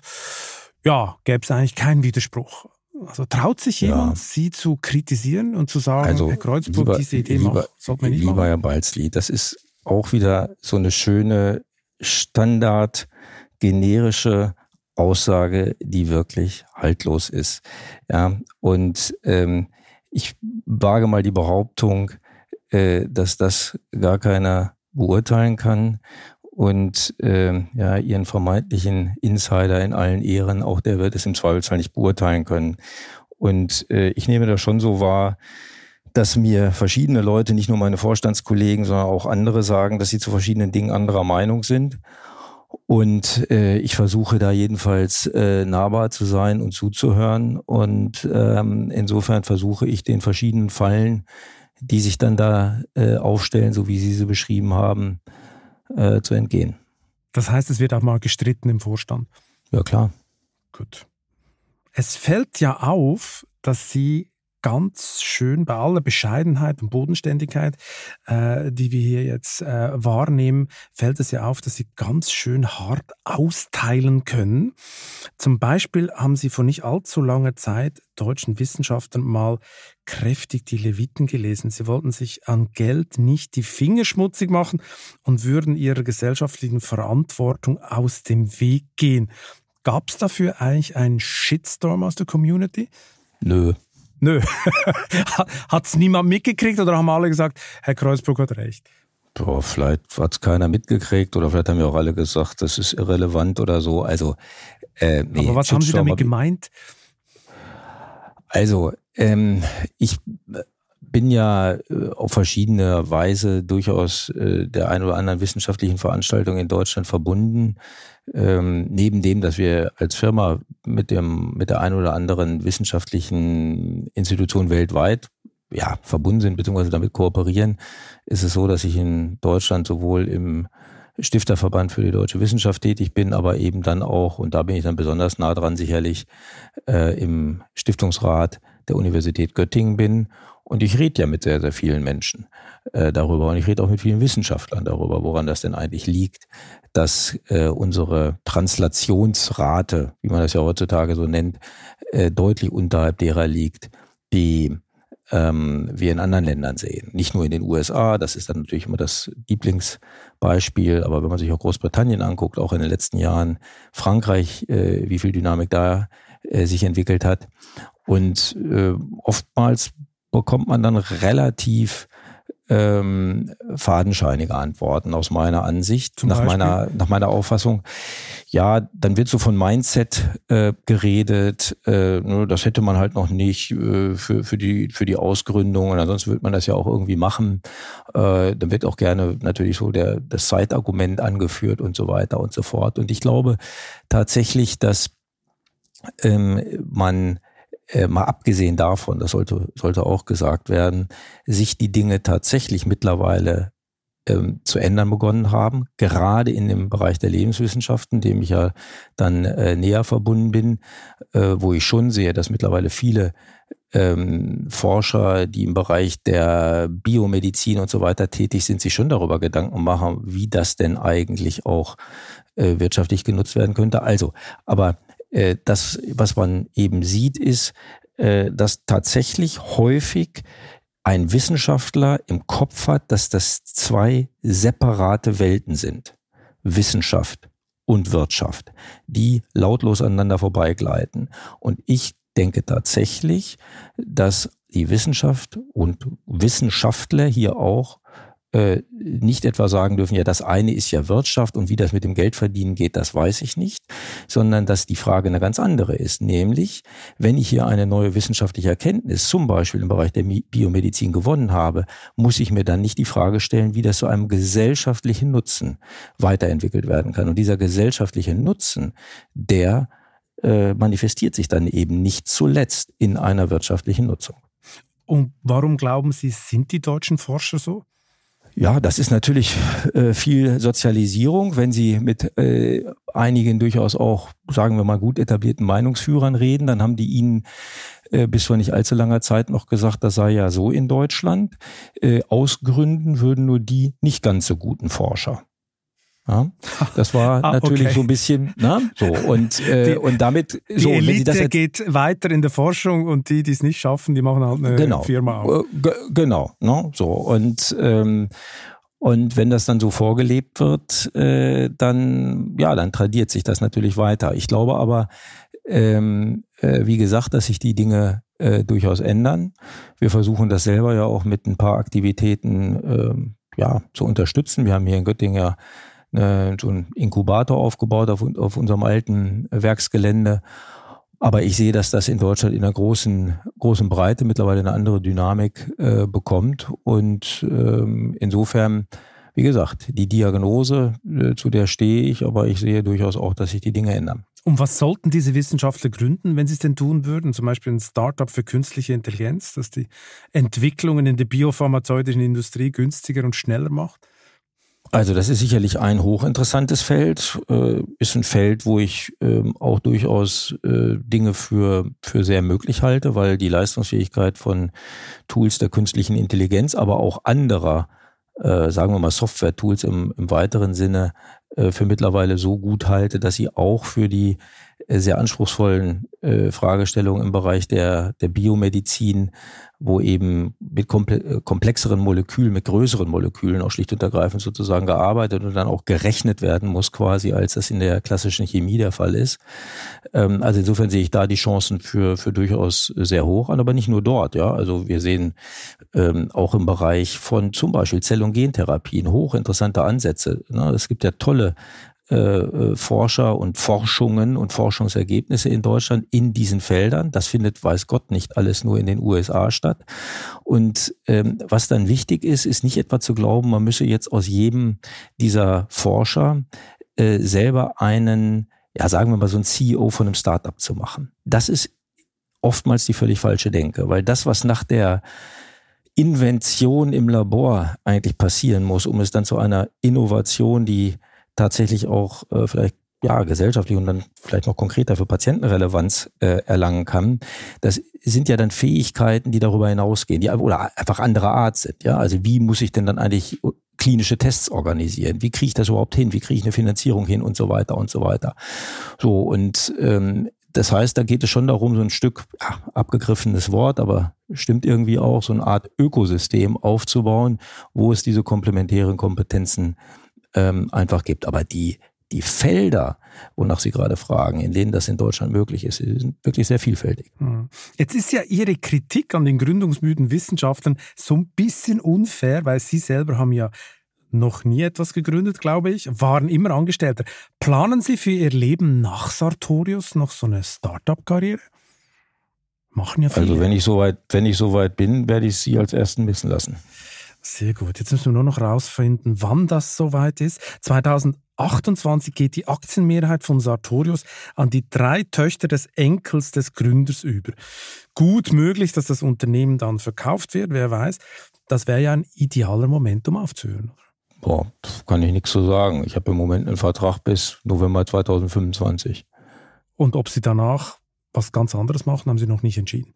Speaker 3: ja, gäbe es eigentlich keinen Widerspruch. Also traut sich jemand, ja. sie zu kritisieren und zu sagen,
Speaker 1: also,
Speaker 3: Herr Kreuzburg, lieber, diese Idee lieber, macht, sollte man nicht
Speaker 1: lieber
Speaker 3: machen?
Speaker 1: Herr Balzli, das ist auch wieder so eine schöne Standard generische Aussage, die wirklich haltlos ist. Ja, und ähm, ich wage mal die Behauptung, äh, dass das gar keiner beurteilen kann und äh, ja ihren vermeintlichen Insider in allen Ehren, auch der wird es im Zweifelsfall nicht beurteilen können. Und äh, ich nehme das schon so wahr, dass mir verschiedene Leute, nicht nur meine Vorstandskollegen, sondern auch andere sagen, dass sie zu verschiedenen Dingen anderer Meinung sind. Und äh, ich versuche da jedenfalls äh, nahbar zu sein und zuzuhören. Und ähm, insofern versuche ich den verschiedenen Fallen, die sich dann da äh, aufstellen, so wie Sie sie beschrieben haben, äh, zu entgehen.
Speaker 3: Das heißt, es wird auch mal gestritten im Vorstand.
Speaker 1: Ja, klar.
Speaker 3: Gut. Es fällt ja auf, dass Sie ganz schön bei aller Bescheidenheit und Bodenständigkeit, äh, die wir hier jetzt äh, wahrnehmen, fällt es ja auf, dass sie ganz schön hart austeilen können. Zum Beispiel haben sie vor nicht allzu langer Zeit deutschen Wissenschaftlern mal kräftig die Leviten gelesen. Sie wollten sich an Geld nicht die Finger schmutzig machen und würden ihrer gesellschaftlichen Verantwortung aus dem Weg gehen. Gab es dafür eigentlich einen Shitstorm aus der Community?
Speaker 1: Nö.
Speaker 3: Nö. *laughs* hat es niemand mitgekriegt oder haben alle gesagt, Herr Kreuzburg hat recht?
Speaker 1: Boah, vielleicht hat es keiner mitgekriegt oder vielleicht haben ja auch alle gesagt, das ist irrelevant oder so. Also,
Speaker 3: äh, nee, Aber was haben Sie damit gemeint?
Speaker 1: Also, ähm, ich bin ja äh, auf verschiedene Weise durchaus äh, der ein oder anderen wissenschaftlichen Veranstaltung in Deutschland verbunden. Ähm, neben dem, dass wir als Firma mit dem mit der ein oder anderen wissenschaftlichen Institution weltweit ja verbunden sind bzw. damit kooperieren, ist es so, dass ich in Deutschland sowohl im Stifterverband für die deutsche Wissenschaft tätig bin, aber eben dann auch, und da bin ich dann besonders nah dran sicherlich, äh, im Stiftungsrat der Universität Göttingen bin und ich rede ja mit sehr, sehr vielen Menschen äh, darüber und ich rede auch mit vielen Wissenschaftlern darüber, woran das denn eigentlich liegt, dass äh, unsere Translationsrate, wie man das ja heutzutage so nennt, äh, deutlich unterhalb derer liegt, die ähm, wir in anderen Ländern sehen. Nicht nur in den USA, das ist dann natürlich immer das Lieblingsbeispiel, aber wenn man sich auch Großbritannien anguckt, auch in den letzten Jahren Frankreich, äh, wie viel Dynamik da äh, sich entwickelt hat. Und äh, oftmals bekommt man dann relativ ähm, fadenscheinige Antworten aus meiner Ansicht, nach meiner, nach meiner Auffassung. Ja, dann wird so von Mindset äh, geredet, äh, das hätte man halt noch nicht äh, für, für, die, für die Ausgründung und ansonsten wird man das ja auch irgendwie machen. Äh, dann wird auch gerne natürlich so der, das Zeitargument angeführt und so weiter und so fort. Und ich glaube tatsächlich, dass ähm, man äh, mal abgesehen davon, das sollte, sollte auch gesagt werden, sich die Dinge tatsächlich mittlerweile ähm, zu ändern begonnen haben, gerade in dem Bereich der Lebenswissenschaften, dem ich ja dann äh, näher verbunden bin, äh, wo ich schon sehe, dass mittlerweile viele ähm, Forscher, die im Bereich der Biomedizin und so weiter tätig sind, sich schon darüber Gedanken machen, wie das denn eigentlich auch äh, wirtschaftlich genutzt werden könnte. Also, aber das, was man eben sieht, ist, äh, dass tatsächlich häufig ein Wissenschaftler im Kopf hat, dass das zwei separate Welten sind. Wissenschaft und Wirtschaft, die lautlos aneinander vorbeigleiten. Und ich denke tatsächlich, dass die Wissenschaft und Wissenschaftler hier auch äh, nicht etwa sagen dürfen, ja, das eine ist ja Wirtschaft und wie das mit dem Geldverdienen geht, das weiß ich nicht, sondern dass die Frage eine ganz andere ist. Nämlich, wenn ich hier eine neue wissenschaftliche Erkenntnis, zum Beispiel im Bereich der Biomedizin gewonnen habe, muss ich mir dann nicht die Frage stellen, wie das zu einem gesellschaftlichen Nutzen weiterentwickelt werden kann. Und dieser gesellschaftliche Nutzen, der äh, manifestiert sich dann eben nicht zuletzt in einer wirtschaftlichen Nutzung.
Speaker 3: Und warum glauben Sie, sind die deutschen Forscher so?
Speaker 1: Ja, das ist natürlich äh, viel Sozialisierung, wenn Sie mit äh, einigen durchaus auch, sagen wir mal, gut etablierten Meinungsführern reden, dann haben die Ihnen äh, bis vor nicht allzu langer Zeit noch gesagt, das sei ja so in Deutschland. Äh, ausgründen würden nur die nicht ganz so guten Forscher. Ja, das war *laughs* ah, natürlich okay. so ein bisschen, na, so und äh, die, und damit
Speaker 3: so. Die Elite wenn Sie das jetzt, geht weiter in der Forschung und die, die es nicht schaffen, die machen halt eine
Speaker 1: genau,
Speaker 3: Firma auf.
Speaker 1: Äh, genau, ne, so und ähm, und wenn das dann so vorgelebt wird, äh, dann ja, dann tradiert sich das natürlich weiter. Ich glaube aber, ähm, äh, wie gesagt, dass sich die Dinge äh, durchaus ändern. Wir versuchen das selber ja auch mit ein paar Aktivitäten äh, ja zu unterstützen. Wir haben hier in Göttingen ja äh, so einen Inkubator aufgebaut auf, auf unserem alten Werksgelände. Aber ich sehe, dass das in Deutschland in einer großen, großen Breite mittlerweile eine andere Dynamik äh, bekommt. Und ähm, insofern, wie gesagt, die Diagnose, äh, zu der stehe ich, aber ich sehe durchaus auch, dass sich die Dinge ändern.
Speaker 3: Und was sollten diese Wissenschaftler gründen, wenn sie es denn tun würden? Zum Beispiel ein Startup für künstliche Intelligenz, das die Entwicklungen in der biopharmazeutischen Industrie günstiger und schneller macht?
Speaker 1: Also das ist sicherlich ein hochinteressantes Feld, äh, ist ein Feld, wo ich äh, auch durchaus äh, Dinge für, für sehr möglich halte, weil die Leistungsfähigkeit von Tools der künstlichen Intelligenz, aber auch anderer, äh, sagen wir mal Software-Tools im, im weiteren Sinne äh, für mittlerweile so gut halte, dass sie auch für die äh, sehr anspruchsvollen Fragestellungen im Bereich der, der Biomedizin, wo eben mit komple komplexeren Molekülen, mit größeren Molekülen auch schlicht und ergreifend sozusagen gearbeitet und dann auch gerechnet werden muss, quasi, als das in der klassischen Chemie der Fall ist. Ähm, also insofern sehe ich da die Chancen für, für durchaus sehr hoch an, aber nicht nur dort, ja. Also wir sehen ähm, auch im Bereich von zum Beispiel Zell- und Gentherapien hochinteressante Ansätze. Ne? Es gibt ja tolle äh, äh, Forscher und Forschungen und Forschungsergebnisse in Deutschland in diesen Feldern. Das findet, weiß Gott, nicht alles nur in den USA statt. Und ähm, was dann wichtig ist, ist nicht etwa zu glauben, man müsse jetzt aus jedem dieser Forscher äh, selber einen, ja sagen wir mal, so ein CEO von einem Startup zu machen. Das ist oftmals die völlig falsche Denke, weil das, was nach der Invention im Labor eigentlich passieren muss, um es dann zu einer Innovation, die tatsächlich auch äh, vielleicht ja gesellschaftlich und dann vielleicht noch konkreter für Patientenrelevanz äh, erlangen kann. Das sind ja dann Fähigkeiten, die darüber hinausgehen, die oder einfach anderer Art sind. Ja, also wie muss ich denn dann eigentlich klinische Tests organisieren? Wie kriege ich das überhaupt hin? Wie kriege ich eine Finanzierung hin und so weiter und so weiter? So und ähm, das heißt, da geht es schon darum, so ein Stück ja, abgegriffenes Wort, aber stimmt irgendwie auch, so eine Art Ökosystem aufzubauen, wo es diese komplementären Kompetenzen ähm, einfach gibt. Aber die, die Felder, wonach Sie gerade fragen, in denen das in Deutschland möglich ist, sind wirklich sehr vielfältig. Hm.
Speaker 3: Jetzt ist ja Ihre Kritik an den gründungsmüden Wissenschaftlern so ein bisschen unfair, weil Sie selber haben ja noch nie etwas gegründet, glaube ich, waren immer Angestellter. Planen Sie für Ihr Leben nach Sartorius noch so eine Start-up-Karriere?
Speaker 1: Machen ja viele. Also wenn ich soweit, wenn ich soweit bin, werde ich Sie als Ersten wissen lassen.
Speaker 3: Sehr gut. Jetzt müssen wir nur noch herausfinden, wann das soweit ist. 2028 geht die Aktienmehrheit von Sartorius an die drei Töchter des Enkels des Gründers über. Gut möglich, dass das Unternehmen dann verkauft wird, wer weiß. Das wäre ja ein idealer Moment, um aufzuhören.
Speaker 1: Boah, kann ich nichts zu sagen. Ich habe im Moment einen Vertrag bis November 2025.
Speaker 3: Und ob Sie danach was ganz anderes machen, haben Sie noch nicht entschieden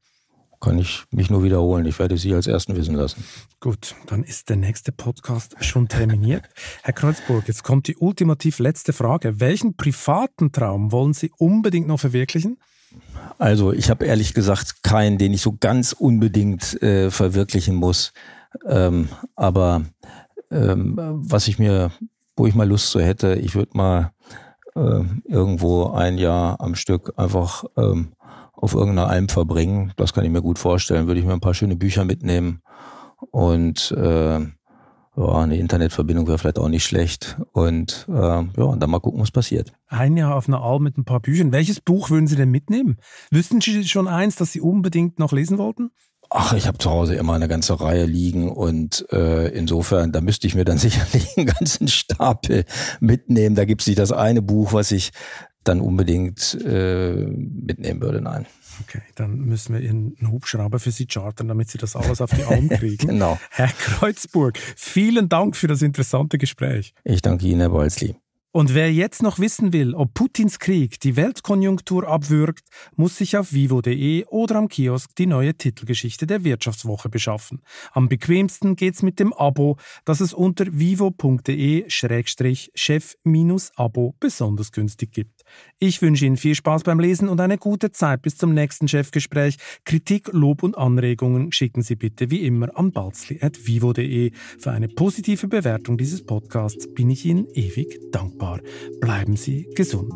Speaker 1: kann ich mich nur wiederholen. Ich werde Sie als Ersten wissen lassen.
Speaker 3: Gut, dann ist der nächste Podcast schon terminiert. *laughs* Herr Kreuzburg, jetzt kommt die ultimativ letzte Frage. Welchen privaten Traum wollen Sie unbedingt noch verwirklichen?
Speaker 1: Also ich habe ehrlich gesagt keinen, den ich so ganz unbedingt äh, verwirklichen muss. Ähm, aber ähm, was ich mir, wo ich mal Lust so hätte, ich würde mal äh, irgendwo ein Jahr am Stück einfach ähm, auf irgendeiner Alm verbringen. Das kann ich mir gut vorstellen. Würde ich mir ein paar schöne Bücher mitnehmen und äh, ja, eine Internetverbindung wäre vielleicht auch nicht schlecht. Und äh, ja, und dann mal gucken, was passiert.
Speaker 3: Ein Jahr auf einer Alm mit ein paar Büchern. Welches Buch würden Sie denn mitnehmen? Wüssten Sie schon eins, das Sie unbedingt noch lesen wollten?
Speaker 1: Ach, ich habe zu Hause immer eine ganze Reihe liegen und äh, insofern, da müsste ich mir dann *laughs* sicherlich einen ganzen Stapel mitnehmen. Da gibt es nicht das eine Buch, was ich dann unbedingt äh, mitnehmen würde, nein.
Speaker 3: Okay, dann müssen wir einen Hubschrauber für Sie chartern, damit Sie das alles auf die Augen *laughs* kriegen.
Speaker 1: genau.
Speaker 3: Herr Kreuzburg, vielen Dank für das interessante Gespräch.
Speaker 1: Ich danke Ihnen, Herr Bolzli.
Speaker 3: Und wer jetzt noch wissen will, ob Putins Krieg die Weltkonjunktur abwürgt, muss sich auf vivo.de oder am Kiosk die neue Titelgeschichte der Wirtschaftswoche beschaffen. Am bequemsten geht's mit dem Abo, das es unter vivo.de-chef-abo besonders günstig gibt. Ich wünsche Ihnen viel Spaß beim Lesen und eine gute Zeit bis zum nächsten Chefgespräch. Kritik, Lob und Anregungen schicken Sie bitte wie immer an balzli.vivo.de. Für eine positive Bewertung dieses Podcasts bin ich Ihnen ewig dankbar. Bleiben Sie gesund.